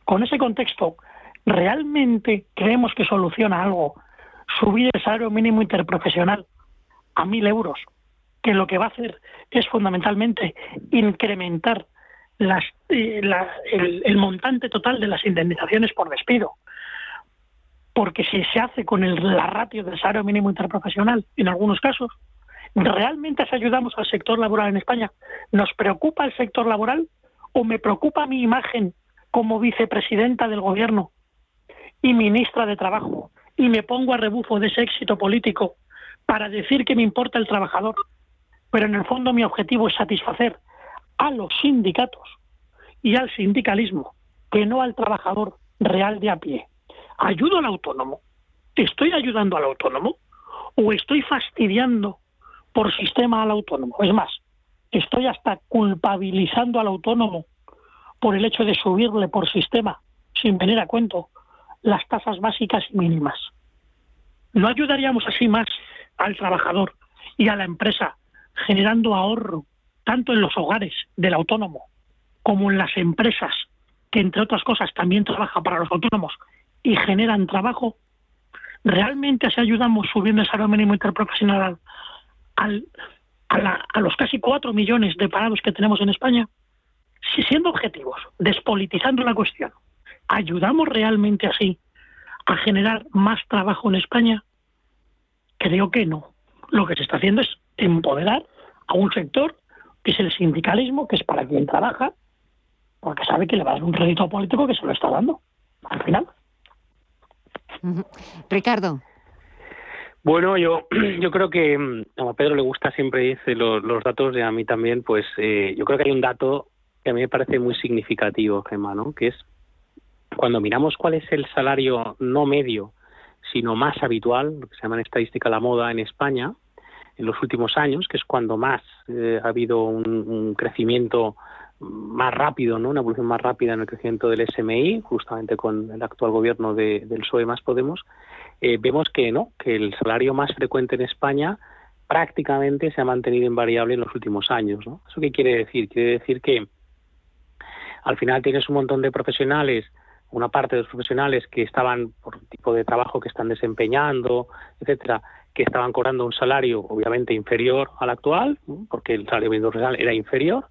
Con ese contexto, ¿realmente creemos que soluciona algo subir el salario mínimo interprofesional a mil euros? Que lo que va a hacer es fundamentalmente incrementar eh, el montante total de las indemnizaciones por despido porque si se hace con la ratio del salario mínimo interprofesional, en algunos casos, ¿realmente ayudamos al sector laboral en España? ¿Nos preocupa el sector laboral o me preocupa mi imagen como vicepresidenta del gobierno y ministra de Trabajo y me pongo a rebufo de ese éxito político para decir que me importa el trabajador? Pero en el fondo mi objetivo es satisfacer a los sindicatos y al sindicalismo, que no al trabajador real de a pie. ¿Ayudo al autónomo? ¿Estoy ayudando al autónomo? ¿O estoy fastidiando por sistema al autónomo? Es más, estoy hasta culpabilizando al autónomo por el hecho de subirle por sistema, sin venir a cuento, las tasas básicas mínimas. ¿No ayudaríamos así más al trabajador y a la empresa, generando ahorro tanto en los hogares del autónomo como en las empresas, que entre otras cosas también trabajan para los autónomos y generan trabajo, ¿realmente si ayudamos subiendo el salario mínimo interprofesional al, a, los casi cuatro millones de parados que tenemos en España? Si siendo objetivos, despolitizando la cuestión, ¿ayudamos realmente así a generar más trabajo en España? Creo que no. Lo que se está haciendo es empoderar a un sector que es el sindicalismo, que es para quien trabaja, porque sabe que le va a dar un rédito político que se lo está dando al final. Ricardo. Bueno, yo, yo creo que mm, a Pedro le gusta siempre dice los, los datos y a mí también, pues eh, yo creo que hay un dato que a mí me parece muy significativo, Gemma, ¿no? Que es cuando miramos cuál es el salario no medio, sino más habitual, lo que se llama en estadística la moda en España, en los últimos años, que es cuando más eh, ha habido un crecimiento más rápido, ¿no? una evolución más rápida en el crecimiento del SMI, justamente con el actual gobierno de, del PSOE más Podemos, eh, vemos que no, que el salario más frecuente en España prácticamente se ha mantenido invariable en los últimos años. ¿Eso qué quiere decir? Quiere decir que al final tienes un montón de profesionales, una parte de los profesionales que estaban por tipo de trabajo que están desempeñando, etcétera, que estaban cobrando un salario obviamente inferior al actual, porque el salario mínimo era inferior,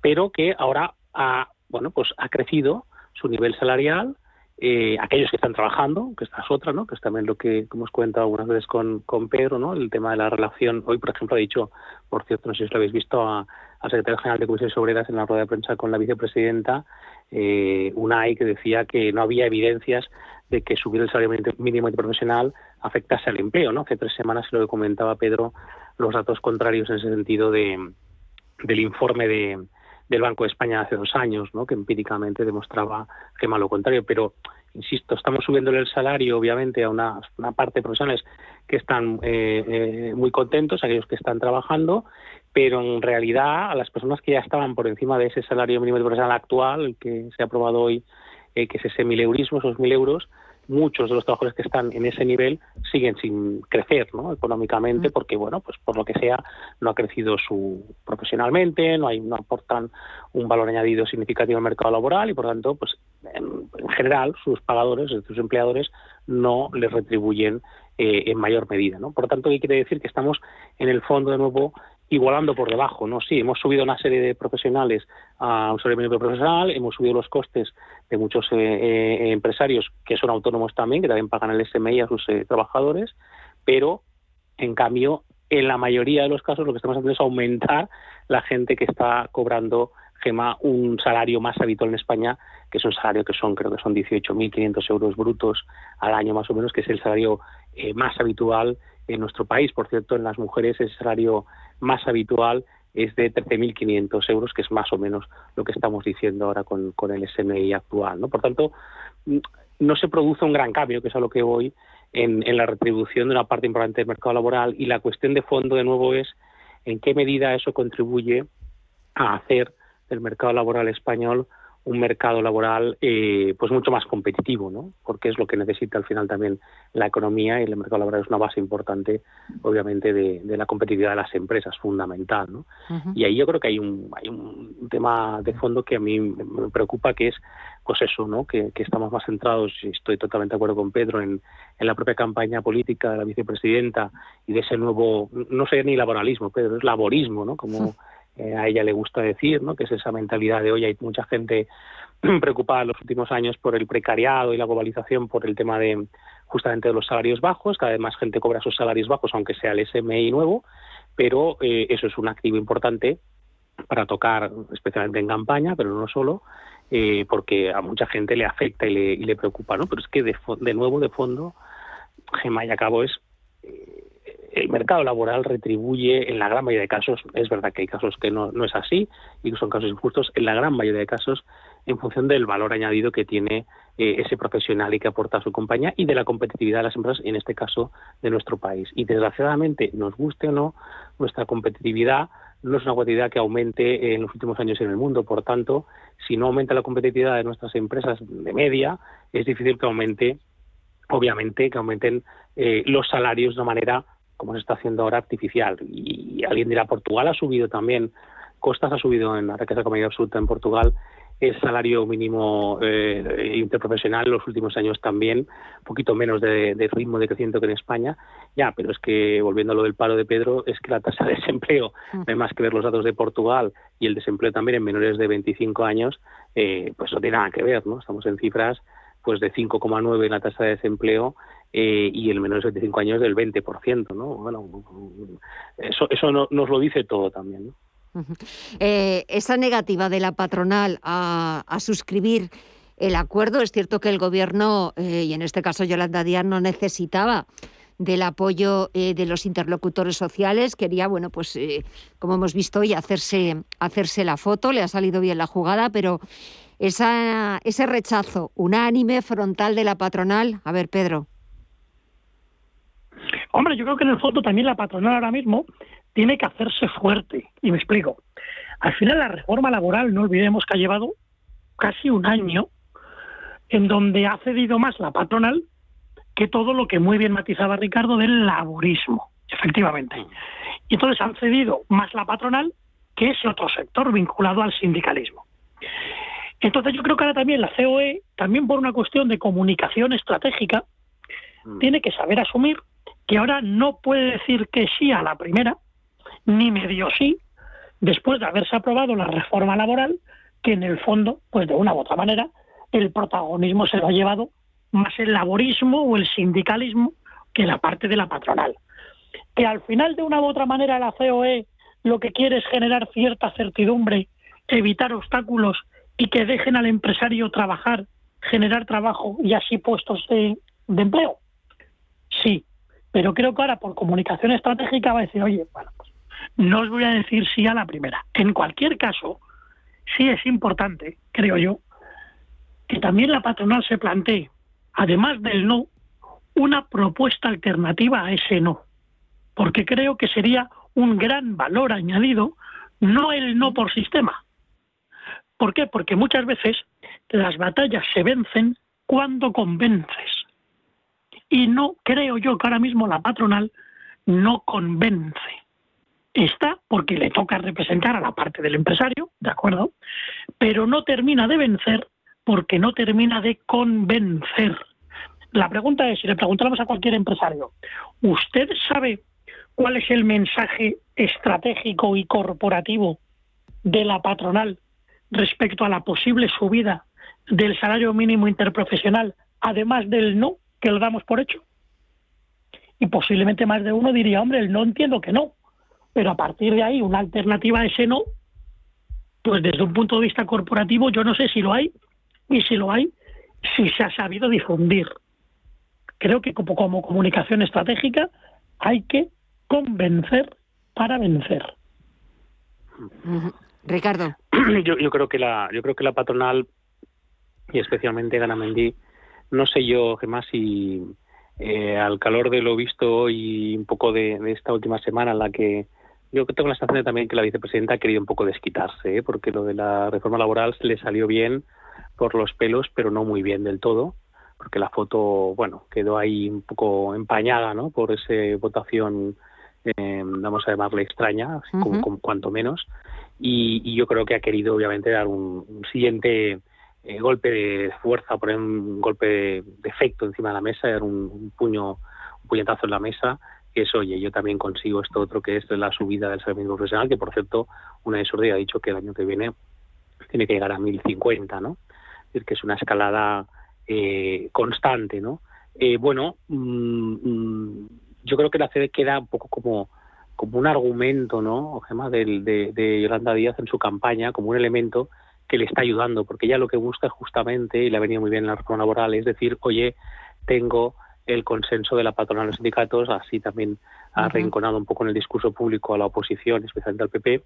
pero que ahora ha, bueno, pues ha crecido su nivel salarial eh, aquellos que están trabajando, que esta es otra, ¿no? que es también lo que hemos comentado algunas veces con, con Pedro, ¿no? el tema de la relación. Hoy, por ejemplo, ha dicho, por cierto, no sé si lo habéis visto, al secretario general de Comisiones Obreras en la rueda de prensa con la vicepresidenta, eh, UNAI, que decía que no había evidencias de que subir el salario mínimo profesional afectase al empleo. ¿no? Hace tres semanas se lo comentaba Pedro los datos contrarios en ese sentido de, del informe de, del Banco de España hace dos años, ¿no? que empíricamente demostraba que malo contrario. Pero, insisto, estamos subiéndole el salario, obviamente, a una, parte de profesionales que están eh, eh, muy contentos, aquellos que están trabajando, pero en realidad a las personas que ya estaban por encima de ese salario mínimo de profesional actual, el que se ha aprobado hoy, eh, que es ese mil eurismo, esos mil euros, muchos de los trabajadores que están en ese nivel siguen sin crecer ¿no? económicamente mm. porque bueno pues por lo que sea no ha crecido su profesionalmente no hay no aportan un valor añadido significativo al mercado laboral y por tanto pues en, general sus pagadores sus empleadores no les retribuyen eh, en mayor medida no por tanto ¿qué quiere decir que estamos en el fondo de nuevo igualando por debajo, ¿no? Sí, hemos subido una serie de profesionales a un mínimo profesional, hemos subido los costes de muchos eh, eh, empresarios que son autónomos también, que también pagan el SMI a sus eh, trabajadores, pero en cambio, en la mayoría de los casos lo que estamos haciendo es aumentar la gente que está cobrando Gema un salario más habitual en España, que es un salario que son, creo que son 18.500 euros brutos al año más o menos, que es el salario más habitual en nuestro país. Por cierto, en las mujeres ese salario más habitual es de 13.500 euros, que es más o menos lo que estamos diciendo ahora con, el SMI actual. ¿no? Por tanto, no se produce un gran cambio, que es a lo que voy, en, en la retribución de una parte importante del mercado laboral y la cuestión de fondo, de nuevo, es en qué medida eso contribuye a hacer del mercado laboral español un mercado laboral eh, pues mucho más competitivo, ¿no? Porque es lo que necesita al final también la economía y el mercado laboral es una base importante, obviamente, de, la competitividad de las empresas, fundamental, ¿no? Y ahí yo creo que hay un, hay un tema de fondo que a mí me preocupa, que es, pues eso, ¿no? Que, estamos más centrados, y estoy totalmente de acuerdo con Pedro, en, en la propia campaña política de la vicepresidenta y de ese nuevo, no sé ni laboralismo, Pedro, es laborismo, ¿no? Como eh, a ella le gusta decir, ¿no? que es esa mentalidad de hoy. Hay mucha gente preocupada en los últimos años por el precariado y la globalización, por el tema de justamente de los salarios bajos. Cada vez más gente cobra sus salarios bajos, aunque sea el SMI nuevo, pero eh, eso es un activo importante para tocar, especialmente en campaña, pero no solo, eh, porque a mucha gente le afecta y le, y le preocupa, ¿no? Pero es que de, de nuevo, de fondo, Gemma y acabo es el mercado laboral retribuye en la gran mayoría de casos, es verdad que hay casos que no, no es así y que son casos injustos, en la gran mayoría de casos en función del valor añadido que tiene eh, ese profesional y que aporta a su compañía y de la competitividad de las empresas, en este caso de nuestro país. Y desgraciadamente, nos guste o no, nuestra competitividad no es una competitividad que aumente en los últimos años en el mundo. Por tanto, si no aumenta la competitividad de nuestras empresas de media, es difícil que aumente, obviamente, que aumenten eh, los salarios de una manera como se está haciendo ahora, artificial. Y alguien dirá, Portugal ha subido también, Costas ha subido en la riqueza comedia absoluta en Portugal, el salario mínimo eh, interprofesional los últimos años también, un poquito menos de, ritmo de crecimiento que en España. Ya, pero es que, volviendo a lo del paro de Pedro, es que la tasa de desempleo, mm. no hay más que ver los datos de Portugal y el desempleo también en menores de 25 años, eh, pues no tiene nada que ver, ¿no? Estamos en cifras pues de 5,9 en la tasa de desempleo eh, y el menor de 75 años del 20%, ¿no? Bueno, eso, eso nos lo dice todo también, ¿no? Eh, esa negativa de la patronal a, suscribir el acuerdo, es cierto que el Gobierno, eh, y en este caso Yolanda Díaz, no necesitaba del apoyo de los interlocutores sociales, quería, bueno, pues como hemos visto hoy, hacerse, hacerse la foto, le ha salido bien la jugada, pero esa, ese rechazo unánime, frontal de la patronal, a ver, Pedro. Hombre, yo creo que en el fondo también la patronal ahora mismo tiene que hacerse fuerte. Y me explico. Al final la reforma laboral, no olvidemos que ha llevado casi un año en donde ha cedido más la patronal que todo lo que muy bien matizaba Ricardo del laborismo, efectivamente. Y entonces han cedido más la patronal que ese otro sector vinculado al sindicalismo. Entonces yo creo que ahora también la COE, también por una cuestión de comunicación estratégica, mm. tiene que saber asumir que ahora no puede decir que sí a la primera, ni medio sí, después de haberse aprobado la reforma laboral, que en el fondo, pues de una u otra manera, el protagonismo se lo ha llevado más el laborismo o el sindicalismo que la parte de la patronal. Que al final, de una u otra manera, la COE lo que quiere es generar cierta certidumbre, evitar obstáculos y que dejen al empresario trabajar, generar trabajo y así puestos de, empleo. Sí, pero creo que ahora por comunicación estratégica va a decir, oye, bueno, pues, no os voy a decir sí a la primera. En cualquier caso, sí es importante, creo yo, que también la patronal se plantee, además del no, una propuesta alternativa a ese no, porque creo que sería un gran valor añadido, no el no por sistema. ¿Por qué? Porque muchas veces las batallas se vencen cuando convences. Y no creo yo que ahora mismo la patronal no convence. Está porque le toca representar a la parte del empresario, ¿de acuerdo? Pero no termina de vencer porque no termina de convencer. La pregunta es, si le preguntamos a cualquier empresario, ¿usted sabe cuál es el mensaje estratégico y corporativo de la patronal respecto a la posible subida del salario mínimo interprofesional, además del no que lo damos por hecho? Y posiblemente más de uno diría, hombre, el no entiendo que no, pero a partir de ahí una alternativa a ese no, pues desde un punto de vista corporativo yo no sé si lo hay y si lo hay, si se ha sabido difundir. Creo que como, como comunicación estratégica hay que convencer para vencer. Ricardo. Yo, yo, creo que la yo creo que la patronal y especialmente Ganamendi, no sé yo, Gemma, si eh, al calor de lo visto y un poco de, esta última semana en la que yo tengo la sensación también que la vicepresidenta ha querido un poco desquitarse, ¿eh? porque lo de la reforma laboral se le salió bien por los pelos, pero no muy bien del todo, porque la foto, bueno, quedó ahí un poco empañada, ¿no? Por esa votación, eh, vamos a llamarle extraña, como, cuanto menos. Y, yo creo que ha querido, obviamente, dar un, siguiente eh, golpe de fuerza, poner un golpe de, efecto encima de la mesa, dar un, puño, un puñetazo en la mesa, que es, oye, yo también consigo esto otro que es la subida del salario profesional, que por cierto, una de sus ha dicho que el año que viene tiene que llegar a 1050, ¿no? Es decir, que es una escalada eh, constante, ¿no? Eh, bueno, mm, mm, yo creo que la CD queda un poco como como un argumento, ¿no, Gemma, de, de, Yolanda Díaz en su campaña, como un elemento que le está ayudando, porque ella lo que busca justamente, y le ha venido muy bien en la reforma laboral, es decir, oye, tengo el consenso de la patronal de los sindicatos, así también ha reenconado un poco en el discurso público a la oposición, especialmente al PP,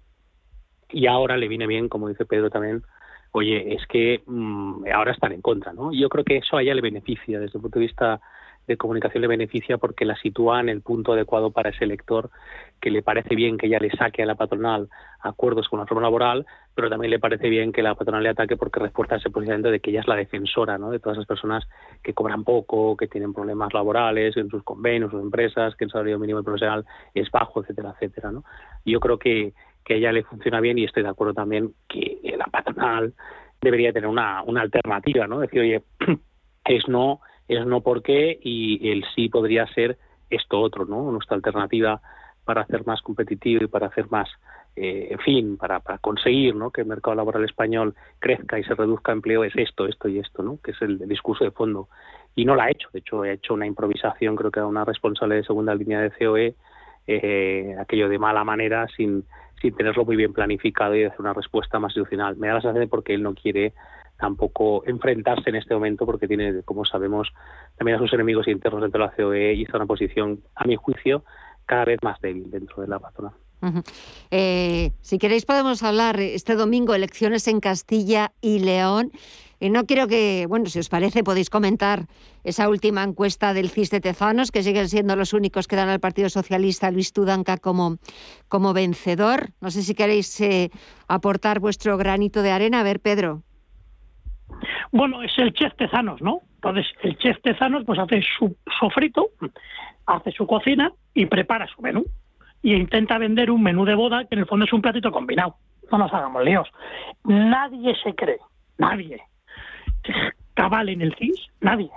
y ahora le viene bien, como dice Pedro también, oye, es que mm, ahora están en contra, ¿no? Yo creo que eso a ella le beneficia, desde el punto de vista de comunicación le beneficia porque la sitúa en el punto adecuado para ese lector que le parece bien que ella le saque a la patronal acuerdos con la reforma laboral, pero también le parece bien que la patronal le ataque porque refuerza ese posicionamiento de que ella es la defensora ¿no? de todas esas personas que cobran poco, que tienen problemas laborales en sus convenios, sus empresas, que el salario mínimo profesional es bajo, etcétera, etcétera. ¿no? Yo creo que que a ella le funciona bien y estoy de acuerdo también que la patronal debería tener una, una alternativa, ¿no? Decir, oye, es no, es no por qué y el sí podría ser esto otro, ¿no? Nuestra alternativa para hacer más competitivo y para hacer más, eh, en fin, para, para conseguir que el mercado laboral español crezca y se reduzca empleo es esto, esto y esto, ¿no? que es el, discurso de fondo. Y no la ha hecho, de hecho, ha hecho una improvisación, creo que era una responsable de segunda línea de COE, eh, aquello de mala manera, sin, sin tenerlo muy bien planificado y hacer una respuesta más institucional. Me da la sensación porque él no quiere tampoco enfrentarse en este momento porque tiene, como sabemos, también a sus enemigos internos dentro de la COE y está en una posición, a mi juicio, cada vez más débil dentro de la patronal. Eh, si queréis podemos hablar este domingo elecciones en Castilla y León y no quiero que, bueno, si os parece, podéis comentar esa última encuesta del CIS de Tezanos, que siguen siendo los únicos que dan al Partido Socialista Luis Tudanca como, como vencedor. No sé si queréis eh, aportar vuestro granito de arena. A ver, Pedro. Bueno, es el chef Tezanos, ¿no? Entonces, el chef Tezanos pues hace su sofrito, hace su cocina y prepara su menú. Y intenta vender un menú de boda que en el fondo es un platito combinado. No nos hagamos líos. Nadie se cree, nadie, cabal en el CIS, nadie.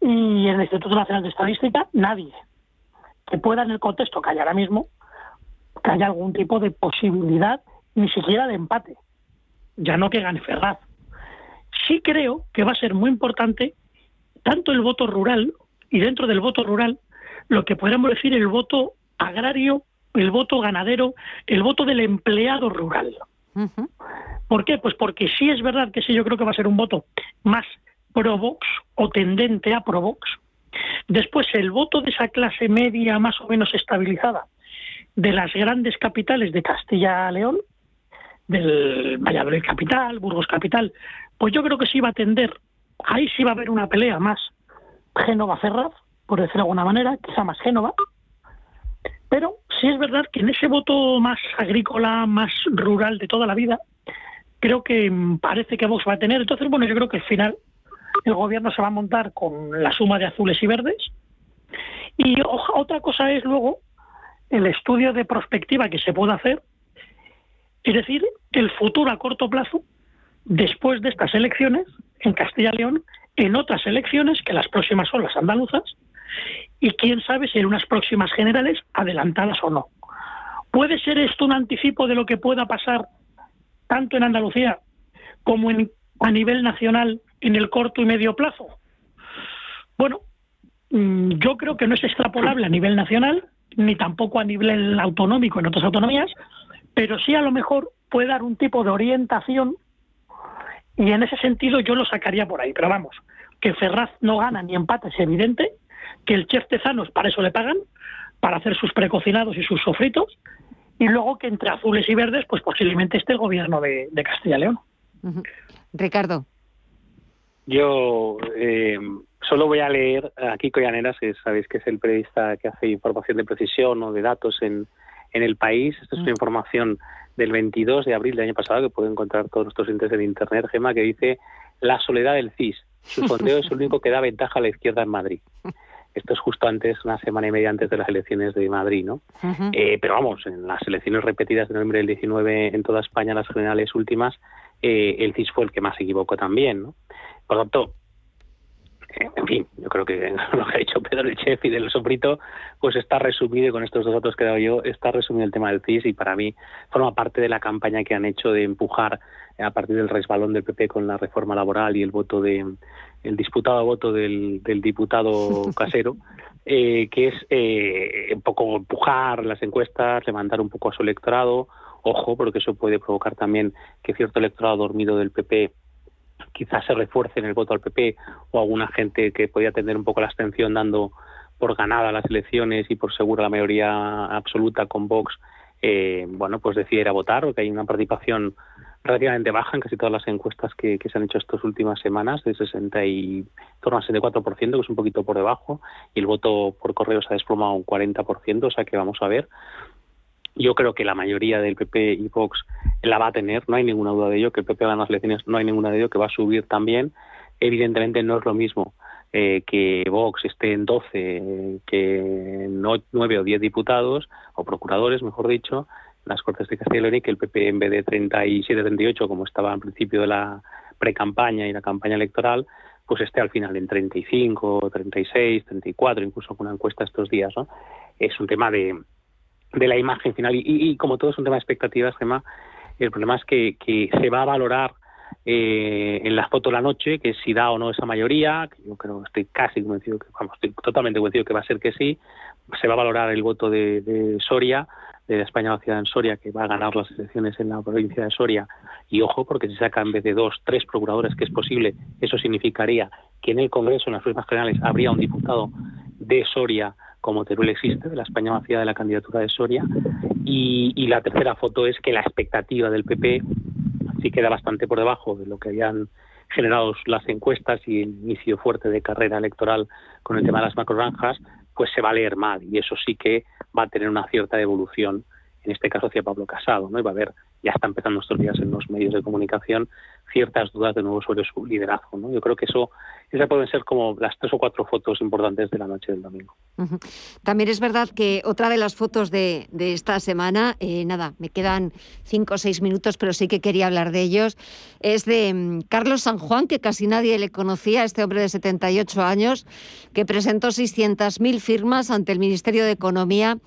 Y en el Instituto Nacional de Estadística, nadie. Que pueda en el contexto que hay ahora mismo, que haya algún tipo de posibilidad, ni siquiera de empate. Ya no que gane Ferraz. sí creo que va a ser muy importante tanto el voto rural y dentro del voto rural lo que podríamos decir el voto agrario, el voto ganadero, el voto del empleado rural. ¿Por qué? Pues porque sí es verdad que sí, yo creo que va a ser un voto más pro Vox o tendente a pro Vox. Después, el voto de esa clase media más o menos estabilizada de las grandes capitales de Castilla-León, del Valladolid capital, Burgos capital, pues yo creo que sí va a tender, ahí sí va a haber una pelea más Génova-Ferraz, por decirlo de alguna manera, quizá más Génova, pero sí es verdad que en ese voto más agrícola, más rural de toda la vida, creo que parece que Vox va a tener. Entonces, bueno, yo creo que al final el gobierno se va a montar con la suma de azules y verdes. Y otra cosa es luego el estudio de prospectiva que se puede hacer, es decir, el futuro a corto plazo, después de estas elecciones, en Castilla y León, en otras elecciones, que las próximas son las andaluzas, y quién sabe si en unas próximas generales adelantadas o no. ¿Puede ser esto un anticipo de lo que pueda pasar tanto en Andalucía como en, a nivel nacional en el corto y medio plazo? Bueno, mm, yo creo que no es extrapolable a nivel nacional, ni tampoco a nivel autonómico en otras autonomías, pero sí a lo mejor puede dar un tipo de orientación y en ese sentido yo lo sacaría por ahí. Pero vamos, que Ferraz no gana ni empata es evidente, que el chef Tezanos para eso le pagan, para hacer sus precocinados y sus sofritos, y luego que entre azules y verdes, pues posiblemente esté el gobierno de, Castilla y León. Ricardo. Yo eh, solo voy a leer a Kiko Llaneras, que sabéis que es el periodista que hace información de precisión o de datos en, en el país. Esta es una mm. información del 22 de abril del año pasado que pueden encontrar todos nuestros intereses en Internet, Gema, que dice la soledad del CIS. Su sondeo es el único que da ventaja a la izquierda en Madrid. Esto es justo antes, una semana y media antes de las elecciones de Madrid, ¿no? Eh, pero vamos, en las elecciones repetidas de noviembre del 19 en toda España, las generales últimas, eh, el CIS fue el que más se equivocó también, ¿no? Por lo tanto, en fin, yo creo que lo que ha dicho Pedro el chef y del sofrito, pues está resumido, y con estos dos datos que he dado yo, está resumido el tema del CIS y para mí forma parte de la campaña que han hecho de empujar a partir del resbalón del PP con la reforma laboral y el voto de el disputado voto del, diputado casero, eh, que es eh, un poco empujar las encuestas, levantar un poco a su electorado, ojo, porque eso puede provocar también que cierto electorado dormido del PP quizás se refuerce en el voto al PP o alguna gente que podía tener un poco la abstención dando por ganada las elecciones y por segura la mayoría absoluta con Vox, eh, bueno, pues decidiera votar, porque hay una participación relativamente baja en casi todas las encuestas que, se han hecho estas últimas semanas, de 60 y torno al 64%, que es un poquito por debajo, y el voto por correo se ha desplomado un 40%, o sea que vamos a ver. Yo creo que la mayoría del PP y Vox la va a tener, no hay ninguna duda de ello, que el PP gana las elecciones, no hay ninguna de ello, que va a subir también. Evidentemente no es lo mismo eh, que Vox esté en 12 que en 9 o 10 diputados, o procuradores, mejor dicho, las Cortes de Castilla y León, y que el PP en vez de 37, 38, como estaba al principio de la pre-campaña y la campaña electoral, pues esté al final en 35, 36, 34, incluso con una encuesta estos días. ¿no? Es un tema de, de la imagen final. Y, como todo es un tema de expectativas, el problema es que, que se va a valorar eh, en la foto de la noche que si da o no esa mayoría, que yo creo, estoy casi convencido, que estoy totalmente convencido que va a ser que sí, se va a valorar el voto de, Soria, de España la ciudad en Soria, que va a ganar las elecciones en la provincia de Soria. Y ojo, porque si saca en vez de dos, tres procuradores, que es posible, eso significaría que en el Congreso, en las próximas generales, habría un diputado de Soria como Teruel existe, de la España vacía de la candidatura de Soria. Y, la tercera foto es que la expectativa del PP sí queda bastante por debajo de lo que habían generado las encuestas y el inicio fuerte de carrera electoral con el tema de las macroranjas, pues se va a leer mal y eso sí que va a tener una cierta evolución, en este caso hacia Pablo Casado, ¿no? Y va a haber, ya está empezando estos días en los medios de comunicación, ciertas dudas de nuevo sobre su liderazgo. Yo creo que eso esas pueden ser como las tres o cuatro fotos importantes de la noche del domingo. También es verdad que otra de las fotos de, esta semana, eh, nada, me quedan cinco o seis minutos, pero sí que quería hablar de ellos, es de mm, Carlos San Juan, que casi nadie le conocía, este hombre de 78 años, que presentó 600.000 firmas ante el Ministerio de Economía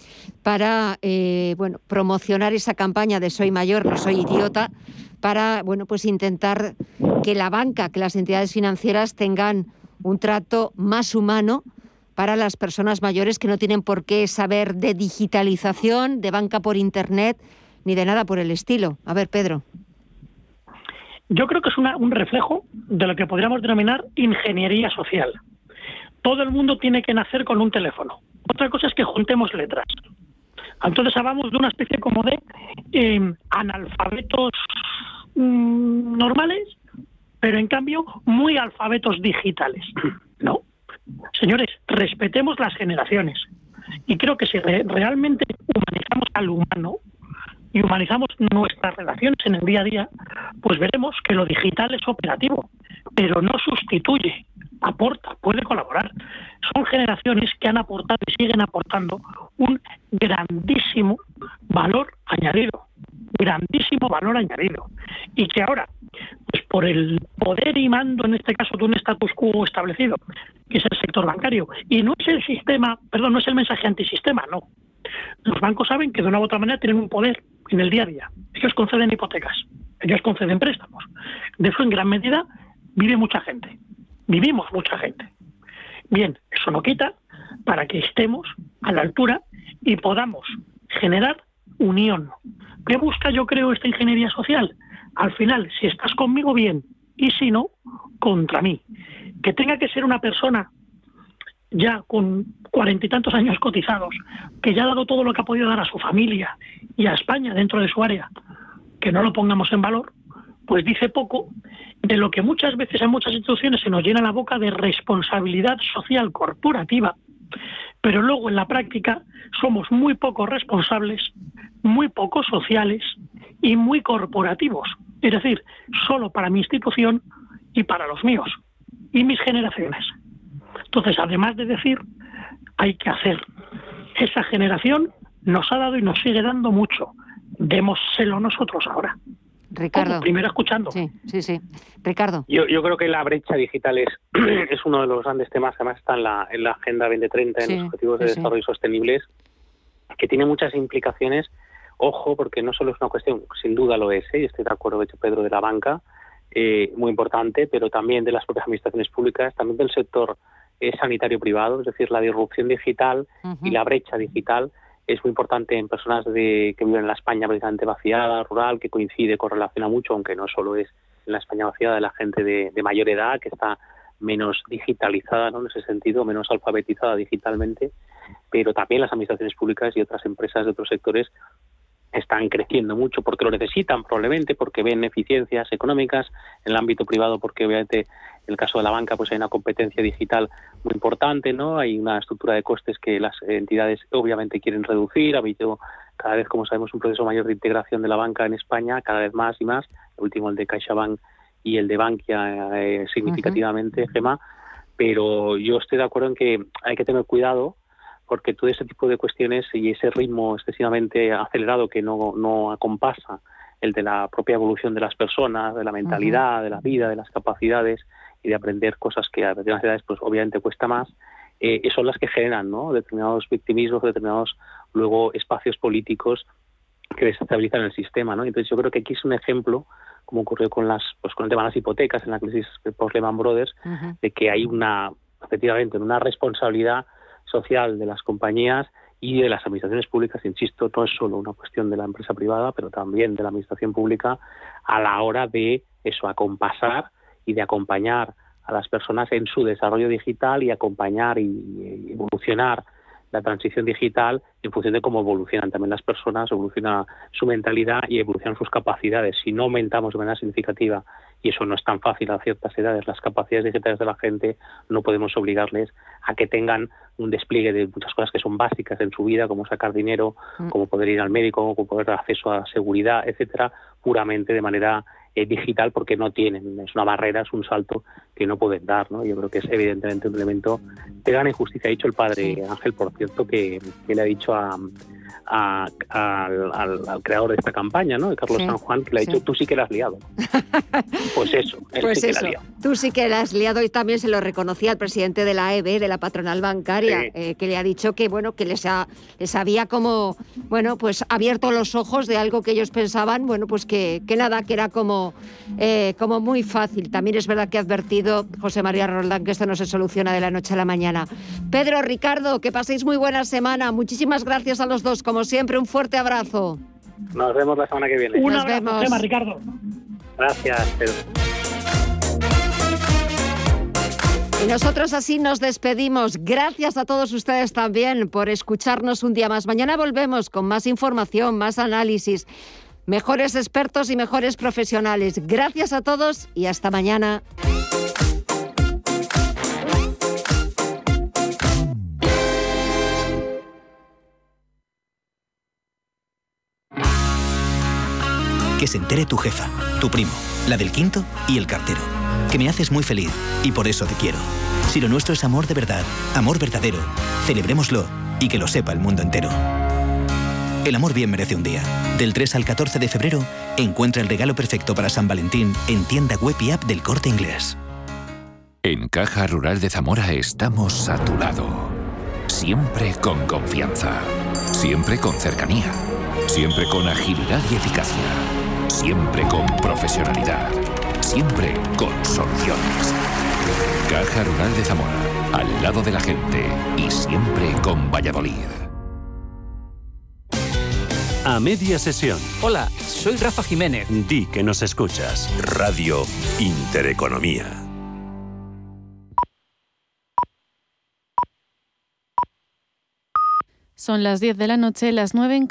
para eh, bueno, promocionar esa campaña de Soy Mayor no soy idiota, para bueno, pues intentar que la banca, que las entidades financieras tengan un trato más humano para las personas mayores que no tienen por qué saber de digitalización, de banca por internet, ni de nada por el estilo. A ver, Pedro. Yo creo que es un reflejo de lo que podríamos denominar ingeniería social. Todo el mundo tiene que nacer con un teléfono. Otra cosa es que juntemos letras. Entonces hablamos de una especie como de em, analfabetos mm, normales, pero en cambio muy alfabetos digitales. No. Señores, respetemos las generaciones. Y creo que si realmente humanizamos al humano y humanizamos nuestras relaciones en el día a día, pues veremos que lo digital es operativo, pero no sustituye aporta, puede colaborar. Son generaciones que han aportado y siguen aportando un grandísimo valor añadido, grandísimo valor añadido. Y que ahora, pues por el poder y mando, en este caso, de un status quo establecido, que es el sector bancario, y no es el sistema, perdón, no es el mensaje antisistema, no. Los bancos saben que de una u otra manera tienen un poder en el día a día. Ellos conceden hipotecas, ellos conceden préstamos. De eso en gran medida vive mucha gente vivimos mucha gente. Bien, eso no quita para que estemos a la altura y podamos generar unión. ¿Qué busca yo creo esta ingeniería social? Al final, si estás conmigo bien y si no, contra mí. Que tenga que ser una persona ya con cuarenta y tantos años cotizados, que ya ha dado todo lo que ha podido dar a su familia y a España dentro de su área, que no lo pongamos en valor, pues dice poco de lo que muchas veces en muchas instituciones se nos llena la boca de responsabilidad social corporativa, pero luego en la práctica somos muy poco responsables, muy poco sociales y muy corporativos. Es decir, solo para mi institución y para los míos y mis generaciones. Entonces, además de decir, hay que hacer. Esa generación nos ha dado y nos sigue dando mucho. Démoselo nosotros ahora. Ricardo. primero escuchando. Sí, sí, sí. Ricardo. Yo, yo creo que la brecha digital es, es uno de los grandes temas que además está en la, en la Agenda 2030, en los Objetivos de Desarrollo Sostenibles, que tiene muchas implicaciones. Ojo, porque no solo es una cuestión, sin duda lo es, ¿eh? y estoy de acuerdo, de hecho, Pedro, de la banca, eh, muy importante, pero también de las propias administraciones públicas, también del sector sanitario privado, es decir, la disrupción digital y la brecha digital es muy importante en personas de, que viven en la España precisamente vaciada, rural, que coincide, correlaciona mucho, aunque no solo es en la España vaciada de la gente de, mayor edad, que está menos digitalizada ¿no? en ese sentido, menos alfabetizada digitalmente, pero también las administraciones públicas y otras empresas de otros sectores están creciendo mucho porque lo necesitan probablemente, porque ven eficiencias económicas, en el ámbito privado porque obviamente en el caso de la banca pues hay una competencia digital muy importante, ¿no? Hay una estructura de costes que las entidades obviamente quieren reducir, ha habido cada vez, como sabemos, un proceso mayor de integración de la banca en España, cada vez más y más, el último el de CaixaBank y el de Bankia eh, significativamente, Gema, pero yo estoy de acuerdo en que hay que tener cuidado porque todo ese tipo de cuestiones y ese ritmo excesivamente acelerado que no, no acompasa el de la propia evolución de las personas, de la mentalidad, de la vida, de las capacidades y de aprender cosas que a determinadas edades pues obviamente cuesta más, eh, son las que generan ¿no? determinados victimismos, determinados luego espacios políticos que desestabilizan el sistema. ¿no? Entonces yo creo que aquí es un ejemplo, como ocurrió con las pues con el tema de las hipotecas en la crisis post-Lehman Brothers, de que hay una, efectivamente, una responsabilidad social de las compañías y de las administraciones públicas, insisto, no es solo una cuestión de la empresa privada, pero también de la administración pública a la hora de eso, acompasar y de acompañar a las personas en su desarrollo digital y acompañar y evolucionar la transición digital en función de cómo evolucionan también las personas, evoluciona su mentalidad y evolucionan sus capacidades. Si no aumentamos de manera significativa, y eso no es tan fácil a ciertas edades, las capacidades digitales de la gente, no podemos obligarles a que tengan un despliegue de muchas cosas que son básicas en su vida, como sacar dinero, mm. como poder ir al médico, como poder dar acceso a seguridad, etcétera, puramente de manera eh, digital porque no tienen, es una barrera, es un salto que no pueden dar, ¿no? Yo creo que es evidentemente un elemento de gran injusticia. Ha dicho el padre Ángel, por cierto, que, le ha dicho a, al, creador de esta campaña, ¿no? De Carlos San Juan, que le ha dicho, tú sí que la has liado. pues eso, él pues sí que la liado. Tú sí que la has liado y también se lo reconocía al presidente de la EB, de la patronal bancaria, eh, que le ha dicho que, bueno, que les, ha, les había como, bueno, pues abierto los ojos de algo que ellos pensaban, bueno, pues que, que nada, que era como, eh, como muy fácil. También es verdad que ha advertido José María Roldán que esto no se soluciona de la noche a la mañana. Pedro, Ricardo, que paséis muy buena semana. Muchísimas gracias a los dos. Como siempre, un fuerte abrazo. Nos vemos la semana que viene. Un Nos abrazo, vemos. Gemma, Ricardo. Gracias, Pedro. Y nosotros así nos despedimos. Gracias a todos ustedes también por escucharnos un día más. Mañana volvemos con más información, más análisis, mejores expertos y mejores profesionales. Gracias a todos y hasta mañana. Se entere tu jefa, tu primo, la del quinto y el cartero. Que me haces muy feliz y por eso te quiero. Si lo nuestro es amor de verdad, amor verdadero, celebrémoslo y que lo sepa el mundo entero. El amor bien merece un día. Del 3 al 14 de febrero, encuentra el regalo perfecto para San Valentín en tienda web y app del corte inglés. En Caja Rural de Zamora estamos a tu lado. Siempre con confianza. Siempre con cercanía. Siempre con agilidad y eficacia. Siempre con profesionalidad. Siempre con soluciones. Caja Rural de Zamora. Al lado de la gente. Y siempre con Valladolid. A media sesión. Hola, soy Rafa Jiménez. Di que nos escuchas. Radio Intereconomía. Son las 10 de la noche, las 9 en